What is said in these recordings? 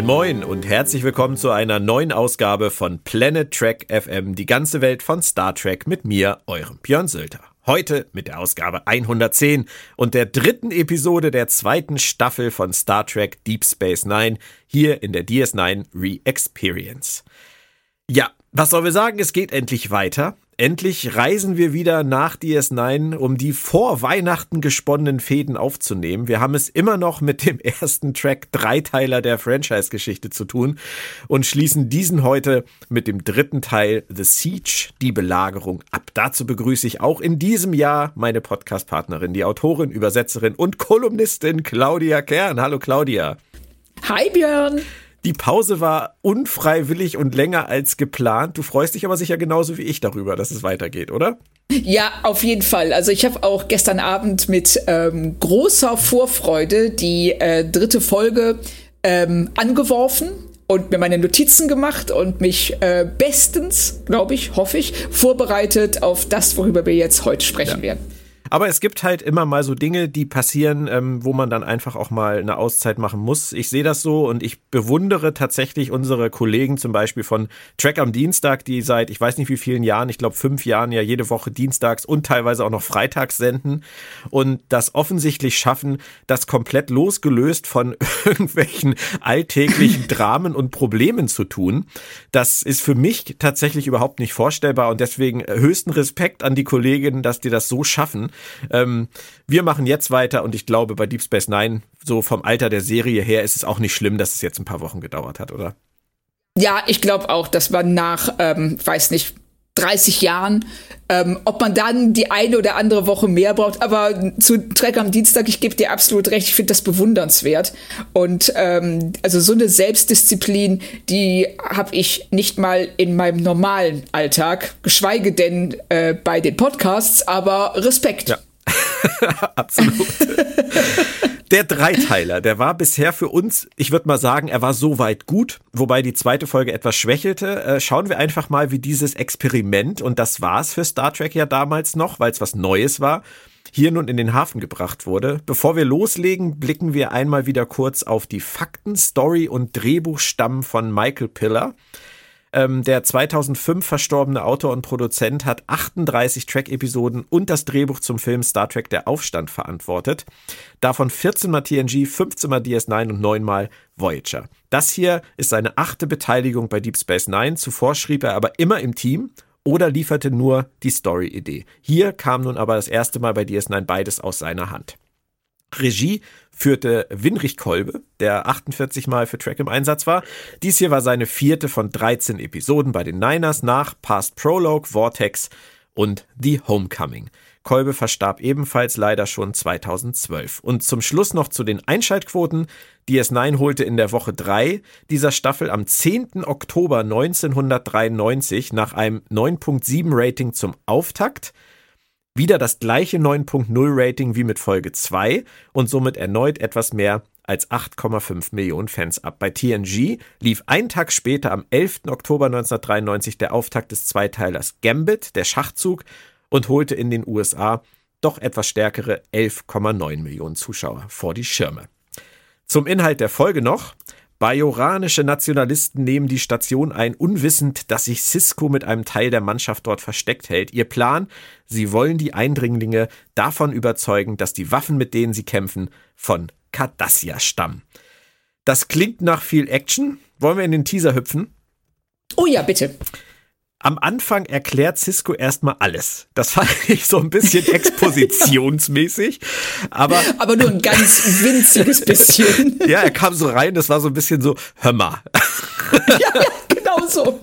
Moin Moin und herzlich willkommen zu einer neuen Ausgabe von Planet Trek FM, die ganze Welt von Star Trek mit mir, eurem Björn Sölter. Heute mit der Ausgabe 110 und der dritten Episode der zweiten Staffel von Star Trek Deep Space Nine hier in der DS9 Re-Experience. Ja, was sollen wir sagen? Es geht endlich weiter. Endlich reisen wir wieder nach DS9, um die vor Weihnachten gesponnenen Fäden aufzunehmen. Wir haben es immer noch mit dem ersten Track Dreiteiler der Franchise-Geschichte zu tun und schließen diesen heute mit dem dritten Teil The Siege, die Belagerung ab. Dazu begrüße ich auch in diesem Jahr meine Podcast-Partnerin, die Autorin, Übersetzerin und Kolumnistin Claudia Kern. Hallo Claudia. Hi Björn. Die Pause war unfreiwillig und länger als geplant. Du freust dich aber sicher genauso wie ich darüber, dass es weitergeht, oder? Ja, auf jeden Fall. Also ich habe auch gestern Abend mit ähm, großer Vorfreude die äh, dritte Folge ähm, angeworfen und mir meine Notizen gemacht und mich äh, bestens, glaube ich, hoffe ich, vorbereitet auf das, worüber wir jetzt heute sprechen ja. werden. Aber es gibt halt immer mal so Dinge, die passieren, ähm, wo man dann einfach auch mal eine Auszeit machen muss. Ich sehe das so und ich bewundere tatsächlich unsere Kollegen zum Beispiel von Track am Dienstag, die seit ich weiß nicht wie vielen Jahren, ich glaube fünf Jahren ja jede Woche dienstags und teilweise auch noch freitags senden und das offensichtlich schaffen, das komplett losgelöst von irgendwelchen alltäglichen Dramen und Problemen zu tun. Das ist für mich tatsächlich überhaupt nicht vorstellbar und deswegen höchsten Respekt an die Kolleginnen, dass die das so schaffen. Ähm, wir machen jetzt weiter und ich glaube, bei Deep Space Nine, so vom Alter der Serie her, ist es auch nicht schlimm, dass es jetzt ein paar Wochen gedauert hat, oder? Ja, ich glaube auch, dass man nach, ähm, weiß nicht, 30 Jahren, ähm, ob man dann die eine oder andere Woche mehr braucht. Aber zu Trek am Dienstag, ich gebe dir absolut recht, ich finde das bewundernswert. Und ähm, also so eine Selbstdisziplin, die habe ich nicht mal in meinem normalen Alltag, geschweige denn äh, bei den Podcasts, aber Respekt. Ja. Absolut. Der Dreiteiler, der war bisher für uns, ich würde mal sagen, er war soweit gut, wobei die zweite Folge etwas schwächelte. Äh, schauen wir einfach mal, wie dieses Experiment, und das war's für Star Trek ja damals noch, weil es was Neues war, hier nun in den Hafen gebracht wurde. Bevor wir loslegen, blicken wir einmal wieder kurz auf die Fakten, Story und Drehbuchstamm von Michael Piller. Ähm, der 2005 verstorbene Autor und Produzent hat 38 Track-Episoden und das Drehbuch zum Film Star Trek Der Aufstand verantwortet. Davon 14 mal TNG, 15 mal DS9 und 9 mal Voyager. Das hier ist seine achte Beteiligung bei Deep Space Nine. Zuvor schrieb er aber immer im Team oder lieferte nur die Story-Idee. Hier kam nun aber das erste Mal bei DS9 beides aus seiner Hand. Regie führte Winrich Kolbe, der 48 Mal für Track im Einsatz war. Dies hier war seine vierte von 13 Episoden bei den Niners nach Past Prologue, Vortex und The Homecoming. Kolbe verstarb ebenfalls leider schon 2012. Und zum Schluss noch zu den Einschaltquoten. DS9 holte in der Woche 3 dieser Staffel am 10. Oktober 1993 nach einem 9.7 Rating zum Auftakt wieder das gleiche 9.0 Rating wie mit Folge 2 und somit erneut etwas mehr als 8,5 Millionen Fans ab. Bei TNG lief einen Tag später am 11. Oktober 1993 der Auftakt des Zweiteilers Gambit, der Schachzug, und holte in den USA doch etwas stärkere 11,9 Millionen Zuschauer vor die Schirme. Zum Inhalt der Folge noch. Bajoranische Nationalisten nehmen die Station ein, unwissend, dass sich Cisco mit einem Teil der Mannschaft dort versteckt hält. Ihr Plan? Sie wollen die Eindringlinge davon überzeugen, dass die Waffen, mit denen sie kämpfen, von Cardassier-Stamm. Das klingt nach viel Action. Wollen wir in den Teaser hüpfen? Oh ja, bitte. Am Anfang erklärt Cisco erstmal alles. Das fand ich so ein bisschen expositionsmäßig, aber aber nur ein ganz winziges bisschen. ja, er kam so rein, das war so ein bisschen so hör mal. ja, ja, genau so.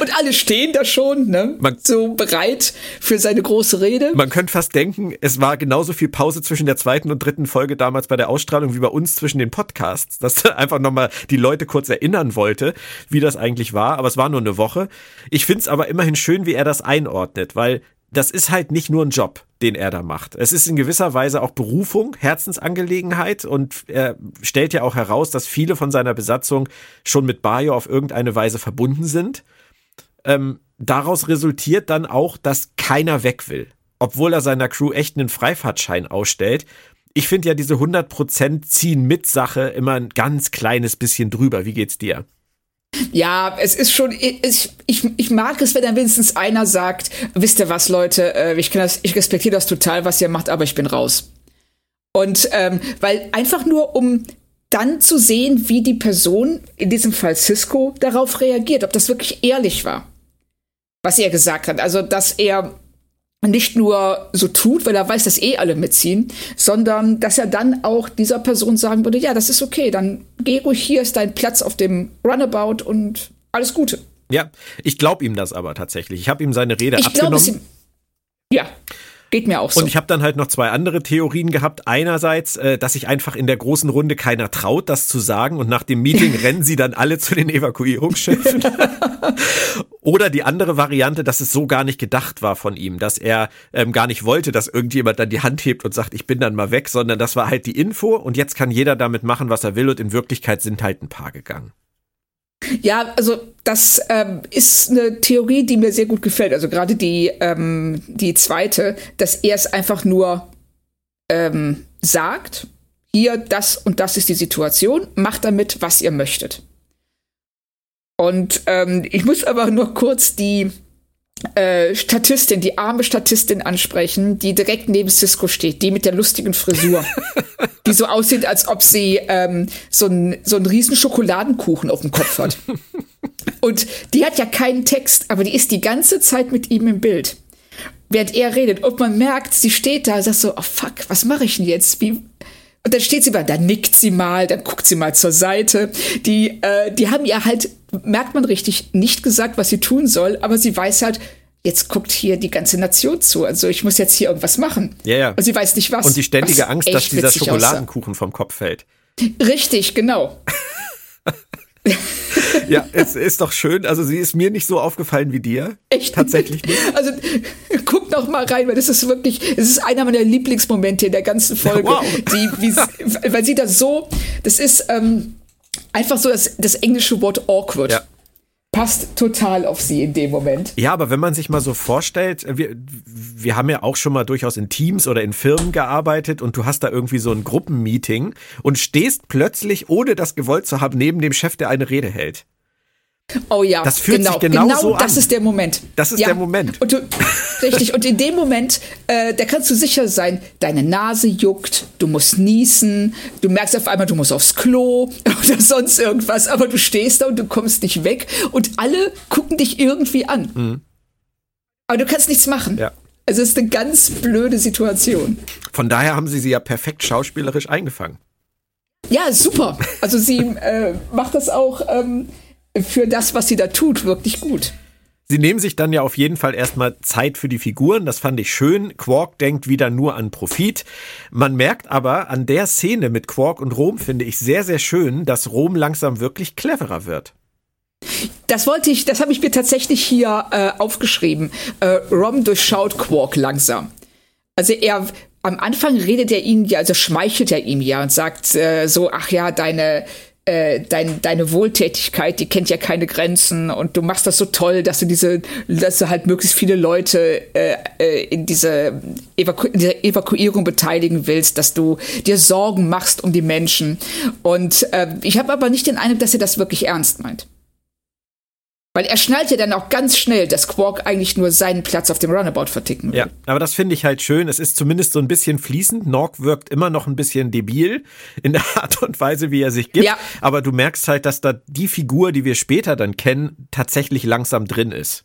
Und alle stehen da schon, ne? Man, so bereit für seine große Rede. Man könnte fast denken, es war genauso viel Pause zwischen der zweiten und dritten Folge damals bei der Ausstrahlung wie bei uns zwischen den Podcasts, dass er einfach nochmal die Leute kurz erinnern wollte, wie das eigentlich war. Aber es war nur eine Woche. Ich finde es aber immerhin schön, wie er das einordnet, weil das ist halt nicht nur ein Job, den er da macht. Es ist in gewisser Weise auch Berufung, Herzensangelegenheit und er stellt ja auch heraus, dass viele von seiner Besatzung schon mit Bayo auf irgendeine Weise verbunden sind ähm, daraus resultiert dann auch, dass keiner weg will. Obwohl er seiner Crew echt einen Freifahrtschein ausstellt. Ich finde ja diese 100% ziehen mit Sache immer ein ganz kleines bisschen drüber. Wie geht's dir? Ja, es ist schon, ich, ich, ich mag es, wenn dann wenigstens einer sagt, wisst ihr was, Leute, äh, ich, kann das, ich respektiere das total, was ihr macht, aber ich bin raus. Und ähm, weil einfach nur um dann zu sehen, wie die Person, in diesem Fall Cisco, darauf reagiert, ob das wirklich ehrlich war was er gesagt hat. Also, dass er nicht nur so tut, weil er weiß, dass eh alle mitziehen, sondern dass er dann auch dieser Person sagen würde, ja, das ist okay, dann geh ruhig, hier ist dein Platz auf dem Runabout und alles Gute. Ja, ich glaube ihm das aber tatsächlich. Ich habe ihm seine Rede ich abgenommen. Glaub, ja. Geht mir auch so. Und ich habe dann halt noch zwei andere Theorien gehabt. Einerseits, äh, dass sich einfach in der großen Runde keiner traut, das zu sagen und nach dem Meeting rennen sie dann alle zu den Evakuierungsschiffen. Oder die andere Variante, dass es so gar nicht gedacht war von ihm, dass er ähm, gar nicht wollte, dass irgendjemand dann die Hand hebt und sagt, ich bin dann mal weg, sondern das war halt die Info und jetzt kann jeder damit machen, was er will und in Wirklichkeit sind halt ein paar gegangen. Ja, also das ähm, ist eine Theorie, die mir sehr gut gefällt. Also gerade die, ähm, die zweite, dass er es einfach nur ähm, sagt, hier, das und das ist die Situation, macht damit, was ihr möchtet. Und ähm, ich muss aber nur kurz die äh, Statistin, die arme Statistin ansprechen, die direkt neben Cisco steht, die mit der lustigen Frisur, die so aussieht, als ob sie ähm, so, ein, so einen riesen Schokoladenkuchen auf dem Kopf hat. Und die hat ja keinen Text, aber die ist die ganze Zeit mit ihm im Bild. Während er redet. Und man merkt, sie steht da sagt so, oh fuck, was mache ich denn jetzt? Wie, und dann steht sie mal, dann nickt sie mal, dann guckt sie mal zur Seite. Die, äh, die haben ihr halt, merkt man richtig, nicht gesagt, was sie tun soll, aber sie weiß halt, jetzt guckt hier die ganze Nation zu. Also ich muss jetzt hier irgendwas machen. Ja, ja. Und sie weiß nicht was. Und die ständige Angst, dass dieser Schokoladenkuchen aussah. vom Kopf fällt. Richtig, genau. ja, es ist doch schön. Also sie ist mir nicht so aufgefallen wie dir. Echt? Tatsächlich nicht. Also guck noch mal rein, weil das ist wirklich, es ist einer meiner Lieblingsmomente in der ganzen Folge. Wow. Die, wie, weil sie das so, das ist ähm, einfach so das, das englische Wort awkward. Ja passt total auf sie in dem Moment. Ja, aber wenn man sich mal so vorstellt, wir, wir haben ja auch schon mal durchaus in Teams oder in Firmen gearbeitet und du hast da irgendwie so ein Gruppenmeeting und stehst plötzlich, ohne das gewollt zu haben, neben dem Chef, der eine Rede hält. Oh ja, das fühlt genau, sich genau, genau so das an. ist der Moment. Das ist ja. der Moment. Und du, richtig, und in dem Moment, äh, da kannst du sicher sein, deine Nase juckt, du musst niesen, du merkst auf einmal, du musst aufs Klo oder sonst irgendwas, aber du stehst da und du kommst nicht weg und alle gucken dich irgendwie an. Mhm. Aber du kannst nichts machen. Ja. Also es ist eine ganz blöde Situation. Von daher haben sie sie ja perfekt schauspielerisch eingefangen. Ja, super. Also sie äh, macht das auch. Ähm, für das, was sie da tut, wirklich gut. Sie nehmen sich dann ja auf jeden Fall erstmal Zeit für die Figuren. Das fand ich schön. Quark denkt wieder nur an Profit. Man merkt aber an der Szene mit Quark und Rom, finde ich sehr, sehr schön, dass Rom langsam wirklich cleverer wird. Das wollte ich, das habe ich mir tatsächlich hier äh, aufgeschrieben. Äh, Rom durchschaut Quark langsam. Also er am Anfang redet er ihn ja, also schmeichelt er ihm ja und sagt äh, so, ach ja, deine äh, dein, deine Wohltätigkeit, die kennt ja keine Grenzen und du machst das so toll, dass du diese, dass du halt möglichst viele Leute äh, äh, in, diese Evaku dieser Evakuierung beteiligen willst, dass du dir Sorgen machst um die Menschen. Und äh, ich habe aber nicht den Eindruck, dass er das wirklich ernst meint. Weil er schnallt ja dann auch ganz schnell, dass Quark eigentlich nur seinen Platz auf dem Runabout verticken will. Ja, aber das finde ich halt schön. Es ist zumindest so ein bisschen fließend. Nork wirkt immer noch ein bisschen debil in der Art und Weise, wie er sich gibt. Ja. Aber du merkst halt, dass da die Figur, die wir später dann kennen, tatsächlich langsam drin ist.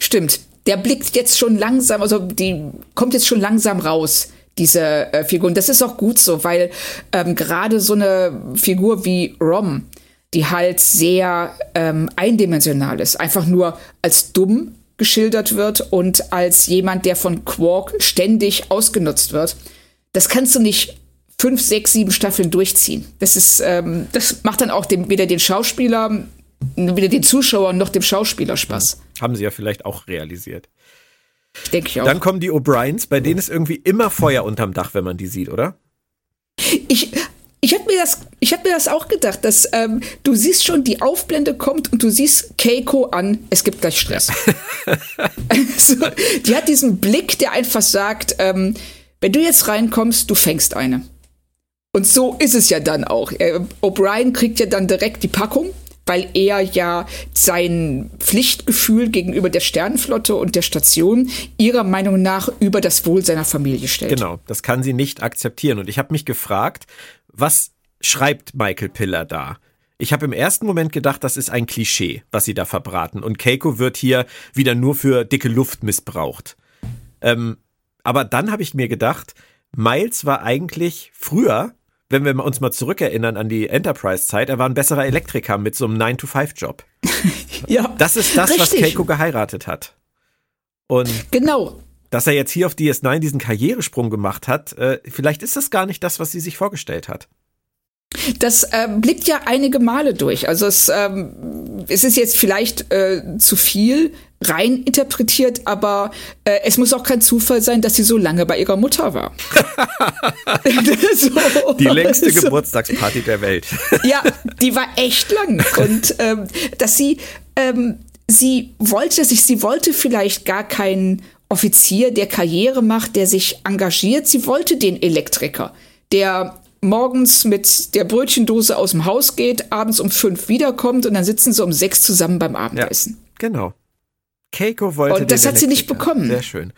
Stimmt. Der blickt jetzt schon langsam, also die kommt jetzt schon langsam raus diese äh, Figur. Und das ist auch gut so, weil ähm, gerade so eine Figur wie Rom, die halt sehr ähm, eindimensional ist, einfach nur als dumm geschildert wird und als jemand, der von Quark ständig ausgenutzt wird. Das kannst du nicht fünf, sechs, sieben Staffeln durchziehen. Das ist, ähm, das macht dann auch dem, weder den Schauspieler, weder den Zuschauern noch dem Schauspieler Spaß. Haben sie ja vielleicht auch realisiert. Denke ich auch. Dann kommen die O'Briens, bei denen ist irgendwie immer Feuer unterm Dach, wenn man die sieht, oder? Ich, ich habe mir das, ich habe mir das auch gedacht, dass ähm, du siehst schon, die Aufblende kommt und du siehst Keiko an, es gibt gleich Stress. also, die hat diesen Blick, der einfach sagt, ähm, wenn du jetzt reinkommst, du fängst eine. Und so ist es ja dann auch. Äh, O'Brien kriegt ja dann direkt die Packung, weil er ja sein Pflichtgefühl gegenüber der Sternenflotte und der Station ihrer Meinung nach über das Wohl seiner Familie stellt. Genau, das kann sie nicht akzeptieren. Und ich habe mich gefragt, was schreibt Michael Piller da? Ich habe im ersten Moment gedacht, das ist ein Klischee, was sie da verbraten. Und Keiko wird hier wieder nur für dicke Luft missbraucht. Ähm, aber dann habe ich mir gedacht, Miles war eigentlich früher, wenn wir uns mal zurückerinnern an die Enterprise-Zeit, er war ein besserer Elektriker mit so einem 9-to-5-Job. ja. Das ist das, richtig. was Keiko geheiratet hat. Und genau dass er jetzt hier auf DS9 diesen Karrieresprung gemacht hat, äh, vielleicht ist das gar nicht das, was sie sich vorgestellt hat. Das äh, blickt ja einige Male durch. Also es, ähm, es ist jetzt vielleicht äh, zu viel rein interpretiert, aber äh, es muss auch kein Zufall sein, dass sie so lange bei ihrer Mutter war. so, die längste so. Geburtstagsparty der Welt. ja, die war echt lang. Und ähm, dass sie, ähm, sie wollte sich, sie wollte vielleicht gar keinen Offizier, der Karriere macht, der sich engagiert. Sie wollte den Elektriker, der morgens mit der Brötchendose aus dem Haus geht, abends um fünf wiederkommt und dann sitzen sie um sechs zusammen beim Abendessen. Ja, genau. Keiko wollte. Und das hat sie nicht bekommen. Sehr schön.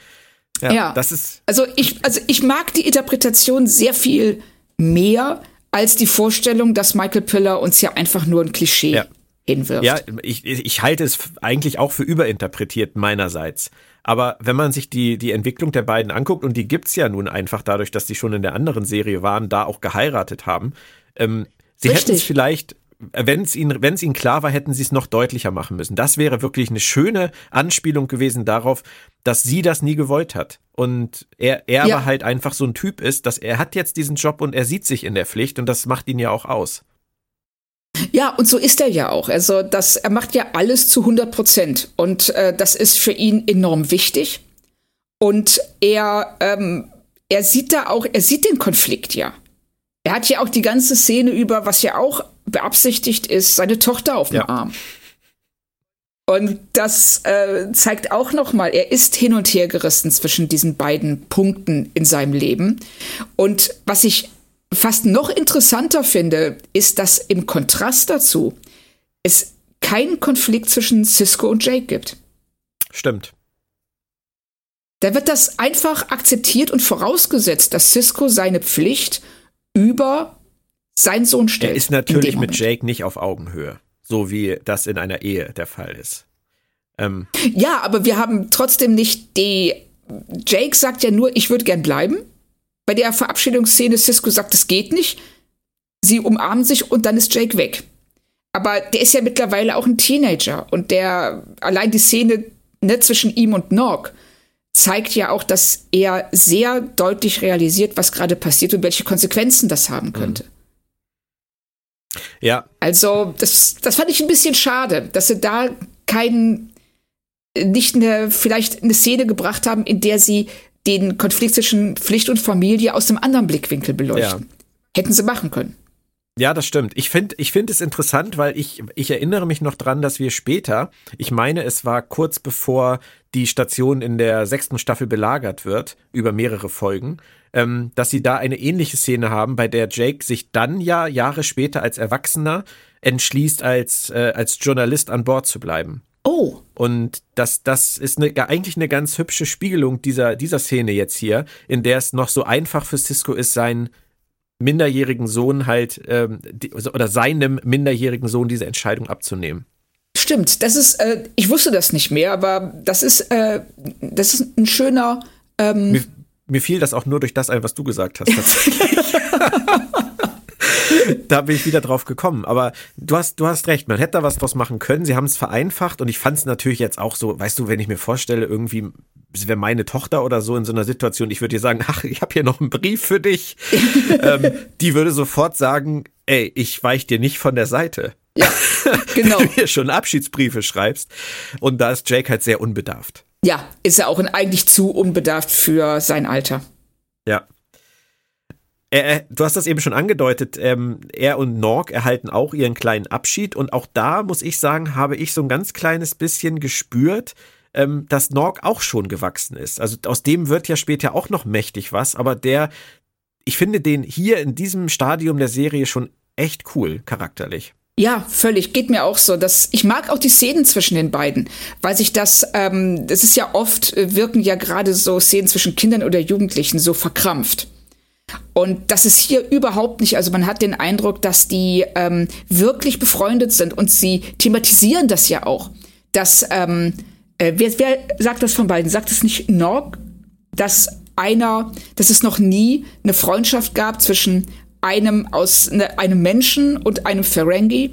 Ja, ja, das ist. Also ich, also ich mag die Interpretation sehr viel mehr als die Vorstellung, dass Michael Piller uns ja einfach nur ein Klischee ja. hinwirft. Ja, ich, ich halte es eigentlich auch für überinterpretiert meinerseits. Aber wenn man sich die, die Entwicklung der beiden anguckt, und die gibt's ja nun einfach dadurch, dass die schon in der anderen Serie waren, da auch geheiratet haben, ähm, sie hätten es vielleicht wenn es ihnen, wenn es ihnen klar war, hätten sie es noch deutlicher machen müssen. Das wäre wirklich eine schöne Anspielung gewesen darauf, dass sie das nie gewollt hat. Und er, er ja. aber halt einfach so ein Typ ist, dass er hat jetzt diesen Job und er sieht sich in der Pflicht und das macht ihn ja auch aus. Ja, und so ist er ja auch. Also das, er macht ja alles zu 100 Prozent. Und äh, das ist für ihn enorm wichtig. Und er, ähm, er sieht da auch, er sieht den Konflikt ja. Er hat ja auch die ganze Szene über, was ja auch beabsichtigt ist, seine Tochter auf dem ja. Arm. Und das äh, zeigt auch noch mal, er ist hin und her gerissen zwischen diesen beiden Punkten in seinem Leben. Und was ich fast noch interessanter finde, ist, dass im Kontrast dazu es keinen Konflikt zwischen Cisco und Jake gibt. Stimmt. Da wird das einfach akzeptiert und vorausgesetzt, dass Cisco seine Pflicht über seinen Sohn stellt. Er ist natürlich mit Jake nicht auf Augenhöhe, so wie das in einer Ehe der Fall ist. Ähm. Ja, aber wir haben trotzdem nicht die. Jake sagt ja nur, ich würde gern bleiben bei der Verabschiedungsszene Cisco sagt, es geht nicht. Sie umarmen sich und dann ist Jake weg. Aber der ist ja mittlerweile auch ein Teenager und der allein die Szene ne, zwischen ihm und Nog zeigt ja auch, dass er sehr deutlich realisiert, was gerade passiert und welche Konsequenzen das haben könnte. Ja. Also, das, das fand ich ein bisschen schade, dass sie da keinen, nicht eine, vielleicht eine Szene gebracht haben, in der sie den Konflikt zwischen Pflicht und Familie aus einem anderen Blickwinkel beleuchten. Ja. Hätten sie machen können. Ja, das stimmt. Ich finde ich finde es interessant, weil ich, ich erinnere mich noch dran, dass wir später, ich meine, es war kurz bevor die Station in der sechsten Staffel belagert wird, über mehrere Folgen, ähm, dass sie da eine ähnliche Szene haben, bei der Jake sich dann ja Jahre später als Erwachsener entschließt, als, äh, als Journalist an Bord zu bleiben. Oh. Und das, das ist eine, eigentlich eine ganz hübsche Spiegelung dieser, dieser Szene jetzt hier, in der es noch so einfach für Cisco ist, seinen minderjährigen Sohn halt, ähm, die, oder seinem minderjährigen Sohn diese Entscheidung abzunehmen. Stimmt, das ist, äh, ich wusste das nicht mehr, aber das ist, äh, das ist ein schöner. Ähm mir, mir fiel das auch nur durch das ein, was du gesagt hast. Tatsächlich. da bin ich wieder drauf gekommen. Aber du hast, du hast recht, man hätte da was draus machen können. Sie haben es vereinfacht und ich fand es natürlich jetzt auch so, weißt du, wenn ich mir vorstelle, irgendwie wäre meine Tochter oder so in so einer Situation, ich würde dir sagen, ach, ich habe hier noch einen Brief für dich. ähm, die würde sofort sagen, ey, ich weich dir nicht von der Seite. Ja, genau. Wenn du hier schon Abschiedsbriefe schreibst. Und da ist Jake halt sehr unbedarft. Ja, ist er auch eigentlich zu unbedarft für sein Alter. Ja. Er, du hast das eben schon angedeutet, ähm, er und Norg erhalten auch ihren kleinen Abschied und auch da muss ich sagen, habe ich so ein ganz kleines bisschen gespürt, ähm, dass Norg auch schon gewachsen ist. Also aus dem wird ja später auch noch mächtig was, aber der, ich finde den hier in diesem Stadium der Serie schon echt cool, charakterlich. Ja, völlig. Geht mir auch so. Dass ich mag auch die Szenen zwischen den beiden, weil sich das, ähm, das ist ja oft, äh, wirken ja gerade so Szenen zwischen Kindern oder Jugendlichen so verkrampft. Und das ist hier überhaupt nicht. Also man hat den Eindruck, dass die ähm, wirklich befreundet sind und sie thematisieren das ja auch. Dass, ähm, äh, wer, wer sagt das von beiden? Sagt es nicht Norg, dass einer, dass es noch nie eine Freundschaft gab zwischen einem aus ne, einem Menschen und einem Ferengi,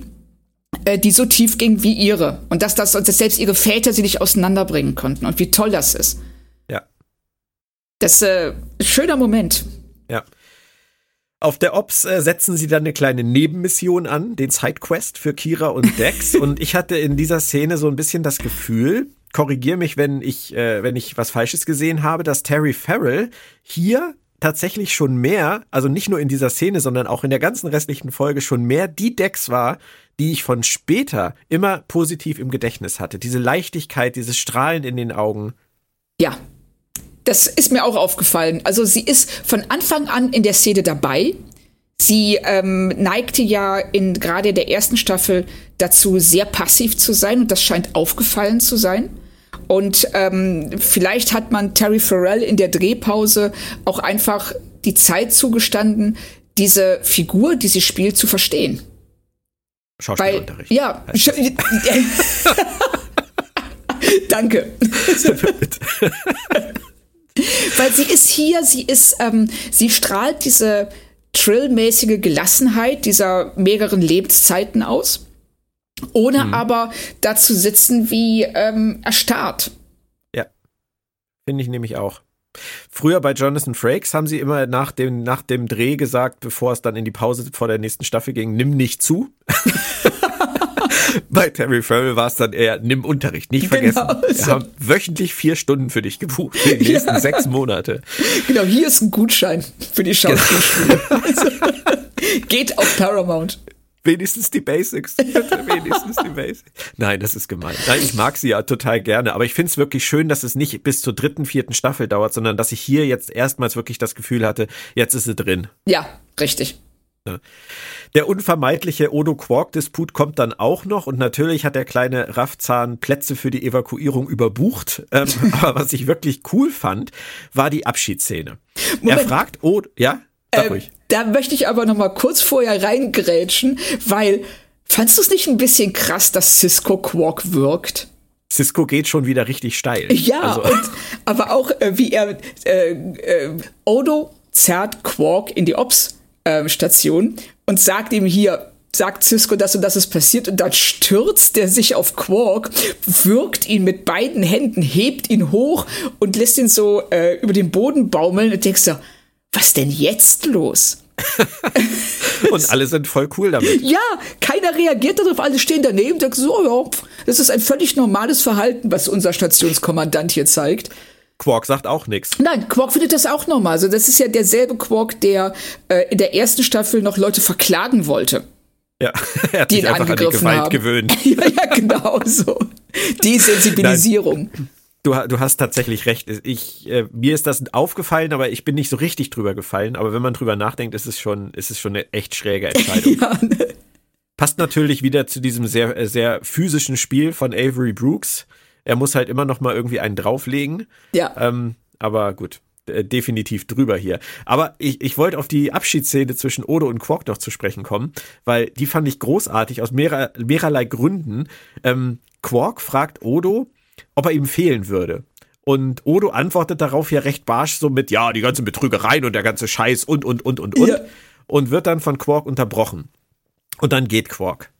äh, die so tief ging wie ihre. Und dass das dass selbst ihre Väter sie nicht auseinanderbringen konnten. Und wie toll das ist. Ja. Das ist äh, ein schöner Moment. Ja. Auf der Ops äh, setzen sie dann eine kleine Nebenmission an, den Sidequest für Kira und Dex. und ich hatte in dieser Szene so ein bisschen das Gefühl, korrigier mich, wenn ich, äh, wenn ich was Falsches gesehen habe, dass Terry Farrell hier tatsächlich schon mehr, also nicht nur in dieser Szene, sondern auch in der ganzen restlichen Folge schon mehr die Dex war, die ich von später immer positiv im Gedächtnis hatte. Diese Leichtigkeit, dieses Strahlen in den Augen. Ja, das ist mir auch aufgefallen. Also sie ist von Anfang an in der Szene dabei. Sie ähm, neigte ja in gerade der ersten Staffel dazu, sehr passiv zu sein und das scheint aufgefallen zu sein. Und ähm, vielleicht hat man Terry Farrell in der Drehpause auch einfach die Zeit zugestanden, diese Figur, die sie spielt, zu verstehen. Schauspielunterricht. Weil, ja. Danke. Weil sie ist hier, sie ist, ähm, sie strahlt diese trillmäßige Gelassenheit dieser mehreren Lebenszeiten aus, ohne hm. aber dazu sitzen wie ähm, erstarrt. Ja, finde ich nämlich auch. Früher bei Jonathan Frakes haben sie immer nach dem, nach dem Dreh gesagt, bevor es dann in die Pause vor der nächsten Staffel ging, nimm nicht zu. Bei Terry Farrell war es dann eher, nimm Unterricht, nicht vergessen. Genau, so. Wir haben wöchentlich vier Stunden für dich gebucht, für die nächsten ja. sechs Monate. Genau, hier ist ein Gutschein für die Schauspielschule. Genau. geht auf Paramount. Wenigstens die Basics. Wenigstens die Basics. Nein, das ist gemein. Nein, ich mag sie ja total gerne, aber ich finde es wirklich schön, dass es nicht bis zur dritten, vierten Staffel dauert, sondern dass ich hier jetzt erstmals wirklich das Gefühl hatte, jetzt ist sie drin. Ja, richtig. Der unvermeidliche Odo-Quark-Disput kommt dann auch noch und natürlich hat der kleine Raffzahn Plätze für die Evakuierung überbucht. Ähm, aber was ich wirklich cool fand, war die Abschiedsszene. Moment. Er fragt, oh, ja, sag ähm, ruhig. Da möchte ich aber noch mal kurz vorher reingrätschen, weil fandst du es nicht ein bisschen krass, dass Cisco Quark wirkt? Cisco geht schon wieder richtig steil. Ja, also. und, aber auch äh, wie er äh, äh, Odo zerrt Quark in die Ops ähm, Station und sagt ihm hier, sagt Cisco das und das ist passiert und dann stürzt er sich auf Quark, wirkt ihn mit beiden Händen, hebt ihn hoch und lässt ihn so äh, über den Boden baumeln und denkst so, was denn jetzt los? und alle sind voll cool damit. Ja, keiner reagiert darauf, alle stehen daneben und denken so, ja, das ist ein völlig normales Verhalten, was unser Stationskommandant hier zeigt. Quark sagt auch nichts. Nein, Quark findet das auch normal. Also das ist ja derselbe Quark, der äh, in der ersten Staffel noch Leute verklagen wollte. Ja, er hat die sich einfach an die Gewalt haben. gewöhnt. ja, ja, genau so. Die Sensibilisierung. Du, du, hast tatsächlich recht. Ich, äh, mir ist das aufgefallen, aber ich bin nicht so richtig drüber gefallen. Aber wenn man drüber nachdenkt, ist es schon, ist es schon eine echt schräge Entscheidung. ja, ne? Passt natürlich wieder zu diesem sehr, äh, sehr physischen Spiel von Avery Brooks. Er muss halt immer noch mal irgendwie einen drauflegen. Ja. Ähm, aber gut, äh, definitiv drüber hier. Aber ich, ich wollte auf die Abschiedsszene zwischen Odo und Quark noch zu sprechen kommen, weil die fand ich großartig aus mehrer, mehrerlei Gründen. Ähm, Quark fragt Odo, ob er ihm fehlen würde. Und Odo antwortet darauf ja recht barsch so mit, ja, die ganzen Betrügereien und der ganze Scheiß und, und, und, und, und. Ja. Und wird dann von Quark unterbrochen. Und dann geht Quark.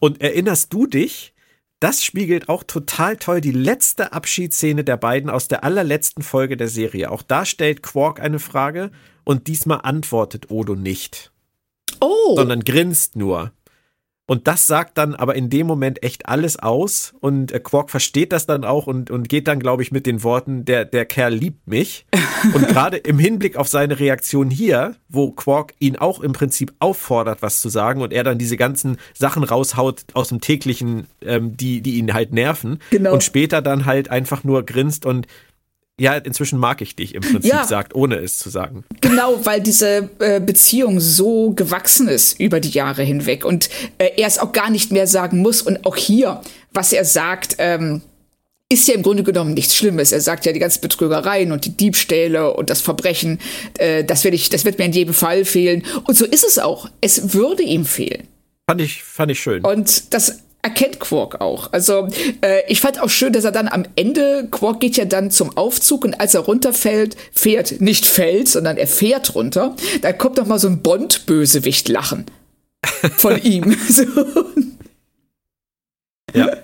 Und erinnerst du dich, das spiegelt auch total toll die letzte Abschiedsszene der beiden aus der allerletzten Folge der Serie. Auch da stellt Quark eine Frage und diesmal antwortet Odo nicht, Oh. sondern grinst nur. Und das sagt dann aber in dem Moment echt alles aus und äh, Quark versteht das dann auch und, und geht dann, glaube ich, mit den Worten, der, der Kerl liebt mich. Und gerade im Hinblick auf seine Reaktion hier, wo Quark ihn auch im Prinzip auffordert, was zu sagen und er dann diese ganzen Sachen raushaut aus dem täglichen, ähm, die, die ihn halt nerven Genau. und später dann halt einfach nur grinst und ja, inzwischen mag ich dich im Prinzip Ja. sagt, ohne es zu sagen. Genau, weil diese äh, Beziehung so gewachsen ist über die Jahre hinweg und äh, er es auch gar nicht mehr sagen muss. Und auch hier, was er sagt, ähm, ist ja im Grunde genommen nichts Schlimmes. Er sagt ja die ganzen Betrügereien und die Diebstähle und das Verbrechen, äh, das, wird ich, das wird mir in jedem Fall fehlen. Und so ist es auch. Es würde ihm fehlen. Fand ich, fand ich schön. Und das erkennt Quark auch. Also äh, ich fand auch schön, dass er dann am Ende, Quark geht ja dann zum Aufzug und als er runterfällt, fährt, nicht fällt, sondern er fährt runter, da kommt noch mal so ein Bond-Bösewicht lachen von ihm. So. Ja.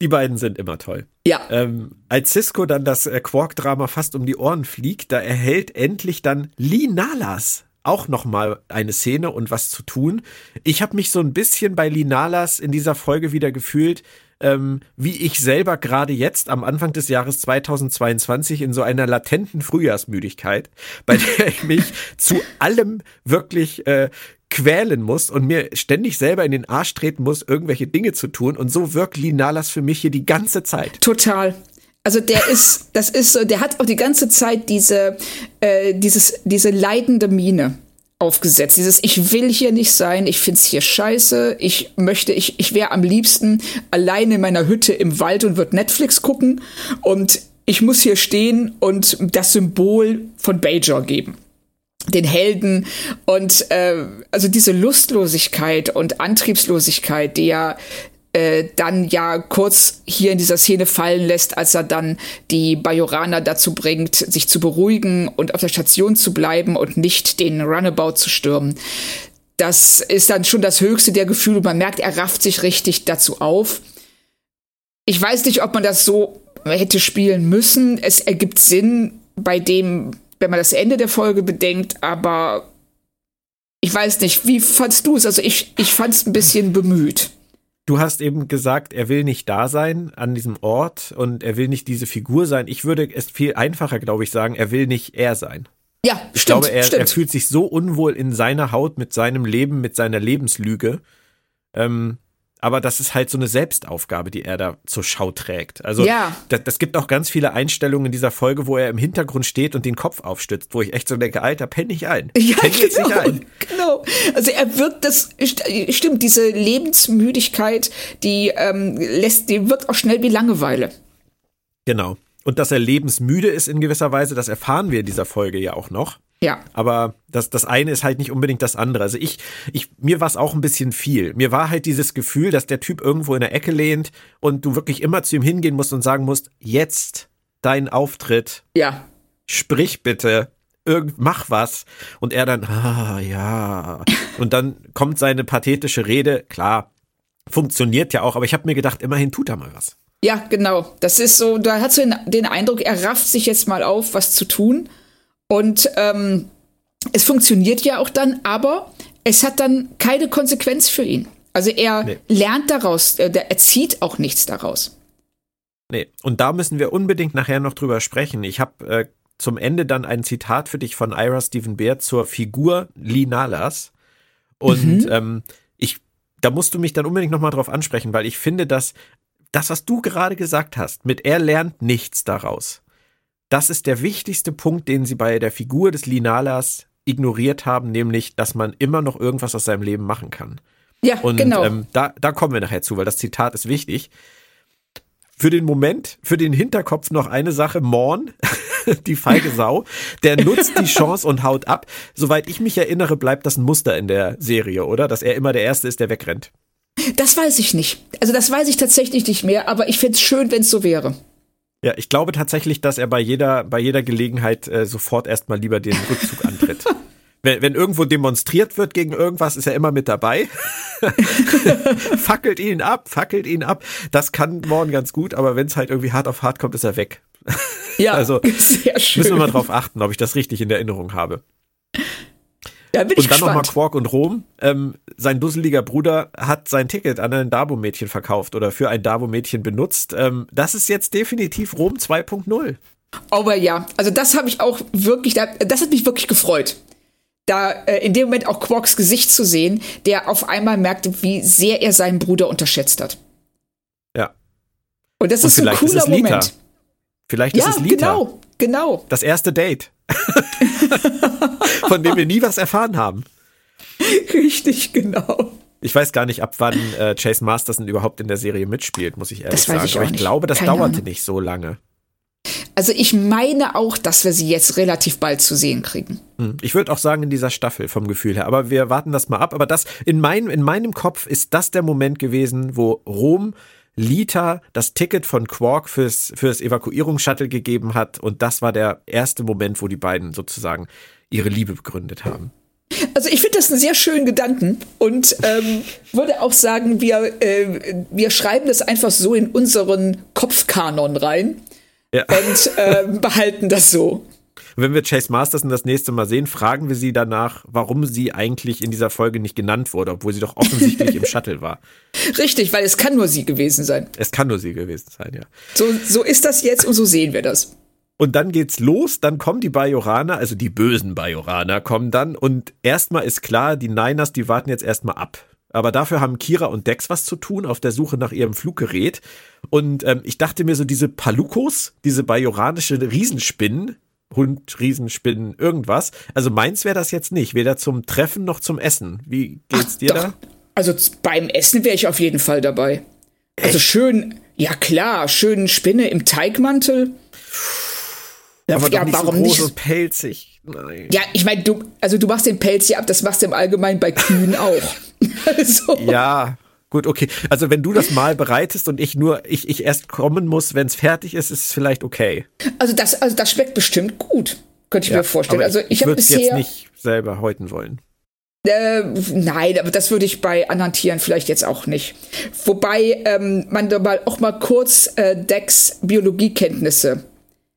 Die beiden sind immer toll. Ja, Ähm, als Cisco dann das äh, Quark-Drama fast um die Ohren fliegt, da erhält endlich dann Lee Nalas auch noch mal eine Szene und was zu tun. Ich habe mich so ein bisschen bei Lee Nalas in dieser Folge wieder gefühlt, ähm, wie ich selber gerade jetzt am Anfang des Jahres 2022 in so einer latenten Frühjahrsmüdigkeit, bei der ich mich zu allem wirklich äh, quälen muss und mir ständig selber in den Arsch treten muss, irgendwelche Dinge zu tun. Und so wirkt Lee Nalas für mich hier die ganze Zeit. total. Also der ist, das ist so, der hat auch die ganze Zeit diese, äh, dieses, diese leidende Miene aufgesetzt. Dieses, ich will hier nicht sein, ich find's hier scheiße, ich möchte, ich, ich wäre am liebsten allein in meiner Hütte im Wald und würde Netflix gucken und ich muss hier stehen und das Symbol von Bajor geben den Helden und äh, also diese Lustlosigkeit und Antriebslosigkeit, die er äh, dann ja kurz hier in dieser Szene fallen lässt, als er dann die Bajoraner dazu bringt, sich zu beruhigen und auf der Station zu bleiben und nicht den Runabout zu stürmen. Das ist dann schon das höchste der Gefühle. Man merkt, er rafft sich richtig dazu auf. Ich weiß nicht, ob man das so hätte spielen müssen. Es ergibt Sinn bei dem, wenn man das Ende der Folge bedenkt, aber ich weiß nicht, wie fandst du es? Also ich, ich fand es ein bisschen bemüht. Du hast eben gesagt, er will nicht da sein an diesem Ort und er will nicht diese Figur sein. Ich würde es viel einfacher, glaube ich, sagen, er will nicht er sein. Ja, Ich stimmt, glaube, er, stimmt. er fühlt sich so unwohl in seiner Haut mit seinem Leben, mit seiner Lebenslüge. Ähm, aber das ist halt so eine Selbstaufgabe, die er da zur Schau trägt. Also Ja. das, das gibt auch ganz viele Einstellungen in dieser Folge, wo er im Hintergrund steht und den Kopf aufstützt, wo ich echt so denke, Alter, penn nicht ein. Ja, penn jetzt nicht genau, ein. genau. Also er wirkt das st- stimmt diese Lebensmüdigkeit, die ähm, lässt, die wirkt auch schnell wie Langeweile. Genau. Und dass er lebensmüde ist in gewisser Weise, das erfahren wir in dieser Folge ja auch noch. Ja, Aber das, das eine ist halt nicht unbedingt das andere. Also ich, ich, mir war es auch ein bisschen viel. Mir war halt dieses Gefühl, dass der Typ irgendwo in der Ecke lehnt und du wirklich immer zu ihm hingehen musst und sagen musst, jetzt dein Auftritt, ja, sprich bitte, irgend, mach was. Und er dann, ah, ja. Und dann kommt seine pathetische Rede, klar, funktioniert ja auch, aber ich habe mir gedacht, immerhin tut er mal was. ja, genau. Das ist so, da hat so den, den Eindruck, er rafft sich jetzt mal auf, was zu tun. Und ähm, es funktioniert ja auch dann, aber es hat dann keine Konsequenz für ihn. Also er Nee. lernt daraus, äh, er zieht auch nichts daraus. Nee, und da müssen wir unbedingt nachher noch drüber sprechen. Ich habe äh, zum Ende dann ein Zitat für dich von Ira Stephen Bear zur Figur Lee Nalas. Und ähm, ich, da musst du mich dann unbedingt nochmal drauf ansprechen, weil ich finde, dass das, was du gerade gesagt hast, mit er lernt nichts daraus. Das ist der wichtigste Punkt, den sie bei der Figur des Lee Nalas ignoriert haben, nämlich, dass man immer noch irgendwas aus seinem Leben machen kann. Ja, Und genau. ähm, da, da kommen wir nachher zu, weil das Zitat ist wichtig. Für den Moment, für den Hinterkopf noch eine Sache. Morn, die feige Sau, der nutzt die Chance und haut ab. Soweit ich mich erinnere, bleibt das ein Muster in der Serie, oder? Dass er immer der Erste ist, der wegrennt. Das weiß ich nicht. Also das weiß ich tatsächlich nicht mehr, aber ich find's schön, wenn es so wäre. Ja, ich glaube tatsächlich, dass er bei jeder, bei jeder Gelegenheit äh, sofort erstmal lieber den Rückzug antritt. Wenn, wenn irgendwo demonstriert wird gegen irgendwas, ist er immer mit dabei. fackelt ihn ab, fackelt ihn ab. Das kann Morn ganz gut, aber wenn es halt irgendwie hart auf hart kommt, ist er weg. Ja, Also, sehr schön. Müssen wir mal drauf achten, ob ich das richtig in Erinnerung habe. Da bin ich Und dann nochmal. Quark und Rom. Ähm, sein dusseliger Bruder hat sein Ticket an ein Dabo-Mädchen verkauft oder für ein Dabo-Mädchen benutzt. Ähm, das ist jetzt definitiv Rom 2.0. Aber ja, also das habe ich auch wirklich, da- das hat mich wirklich gefreut. Da äh, in dem Moment auch Quarks Gesicht zu sehen, der auf einmal merkte, wie sehr er seinen Bruder unterschätzt hat. Ja. Und das Und ist ein vielleicht ist cooler es Lita. Moment. Vielleicht Ja, ist es Lita. genau, genau. Das erste Date. Von dem wir nie was erfahren haben. Richtig, genau. Ich weiß gar nicht, ab wann äh, Chase Masterson überhaupt in der Serie mitspielt, muss ich ehrlich Das weiß sagen. ich Aber ich nicht. glaube, das Keine dauerte Ahnung. nicht so lange. Also ich meine auch, dass wir sie jetzt relativ bald zu sehen kriegen. Hm. Ich würde auch sagen, in dieser Staffel vom Gefühl her. Aber wir warten das mal ab. Aber das in, mein, in meinem Kopf ist das der Moment gewesen, wo Rom Lita das Ticket von Quark fürs, fürs Evakuierungsshuttle gegeben hat. Und das war der erste Moment, wo die beiden sozusagen ihre Liebe begründet haben. Also ich finde das einen sehr schönen Gedanken und ähm, würde auch sagen, wir, äh, wir schreiben das einfach so in unseren Kopfkanon rein Ja. und ähm, behalten das so. Und wenn wir Chase Masterson das nächste Mal sehen, fragen wir sie danach, warum sie eigentlich in dieser Folge nicht genannt wurde, obwohl sie doch offensichtlich im Shuttle war. Richtig, weil es kann nur sie gewesen sein. Es kann nur sie gewesen sein, ja. So, so ist das jetzt und so sehen wir das. Und dann geht's los, dann kommen die Bajoraner, also die bösen Bajoraner kommen dann und erstmal ist klar, die Niners, die warten jetzt erstmal ab. Aber dafür haben Kira und Dex was zu tun auf der Suche nach ihrem Fluggerät. Und ähm, ich dachte mir so, diese Palukos, diese bajoranische Riesenspinnen, Hund, Riesenspinnen, irgendwas. Also meins wäre das jetzt nicht, weder zum Treffen noch zum Essen. Wie geht's dir Doch. da? Also beim Essen wäre ich auf jeden Fall dabei. Also schön, ja klar, schön Spinne im Teigmantel. Ja, Aber ja nicht warum so groß nicht? und pelzig. Nein. Ja, ich meine, du, also du machst den Pelz ja ab, das machst du im Allgemeinen bei Kühen auch. also, Ja, gut, okay. Also wenn du das mal bereitest und ich nur, ich, ich erst kommen muss, wenn es fertig ist, ist es vielleicht okay. also, das, also das schmeckt bestimmt gut. Könnte ich Ja, mir vorstellen. Also ich habe würde es jetzt bisher. nicht selber häuten wollen. Äh, nein, aber das würde ich bei anderen Tieren vielleicht jetzt auch nicht. Wobei ähm, man da mal auch mal kurz äh, Dex Biologiekenntnisse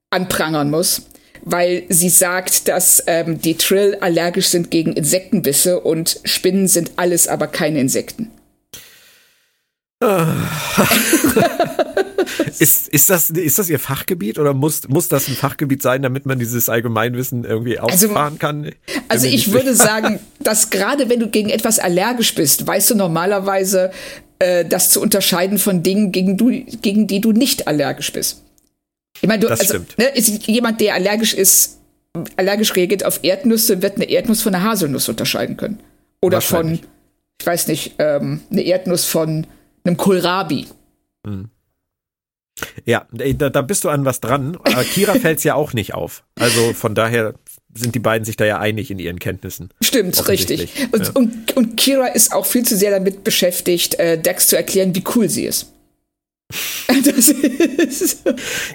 anprangern muss, weil sie sagt, dass ähm, die Trill allergisch sind gegen Insektenbisse und Spinnen sind alles, aber keine Insekten. Ist, ist, das, ist das ihr Fachgebiet oder muss, muss das ein Fachgebiet sein, damit man dieses Allgemeinwissen irgendwie Also- ausfahren kann? Also ich würde sicher. sagen, dass gerade wenn du gegen etwas allergisch bist, weißt du normalerweise, äh, das zu unterscheiden von Dingen, gegen, du, gegen die du nicht allergisch bist. Ich meine, du, Das also, stimmt. ne, ist jemand, der allergisch ist, allergisch reagiert auf Erdnüsse, wird eine Erdnuss von einer Haselnuss unterscheiden können. Oder von, ich weiß nicht, ähm, eine Erdnuss von einem Kohlrabi. Ja, da, da bist du an was dran. Aber Kira fällt's ja auch nicht auf. Also von daher sind die beiden sich da ja einig in ihren Kenntnissen. Stimmt, richtig. Und, ja. und, und Kira ist auch viel zu sehr damit beschäftigt, äh, Dex zu erklären, wie cool sie ist. Das ist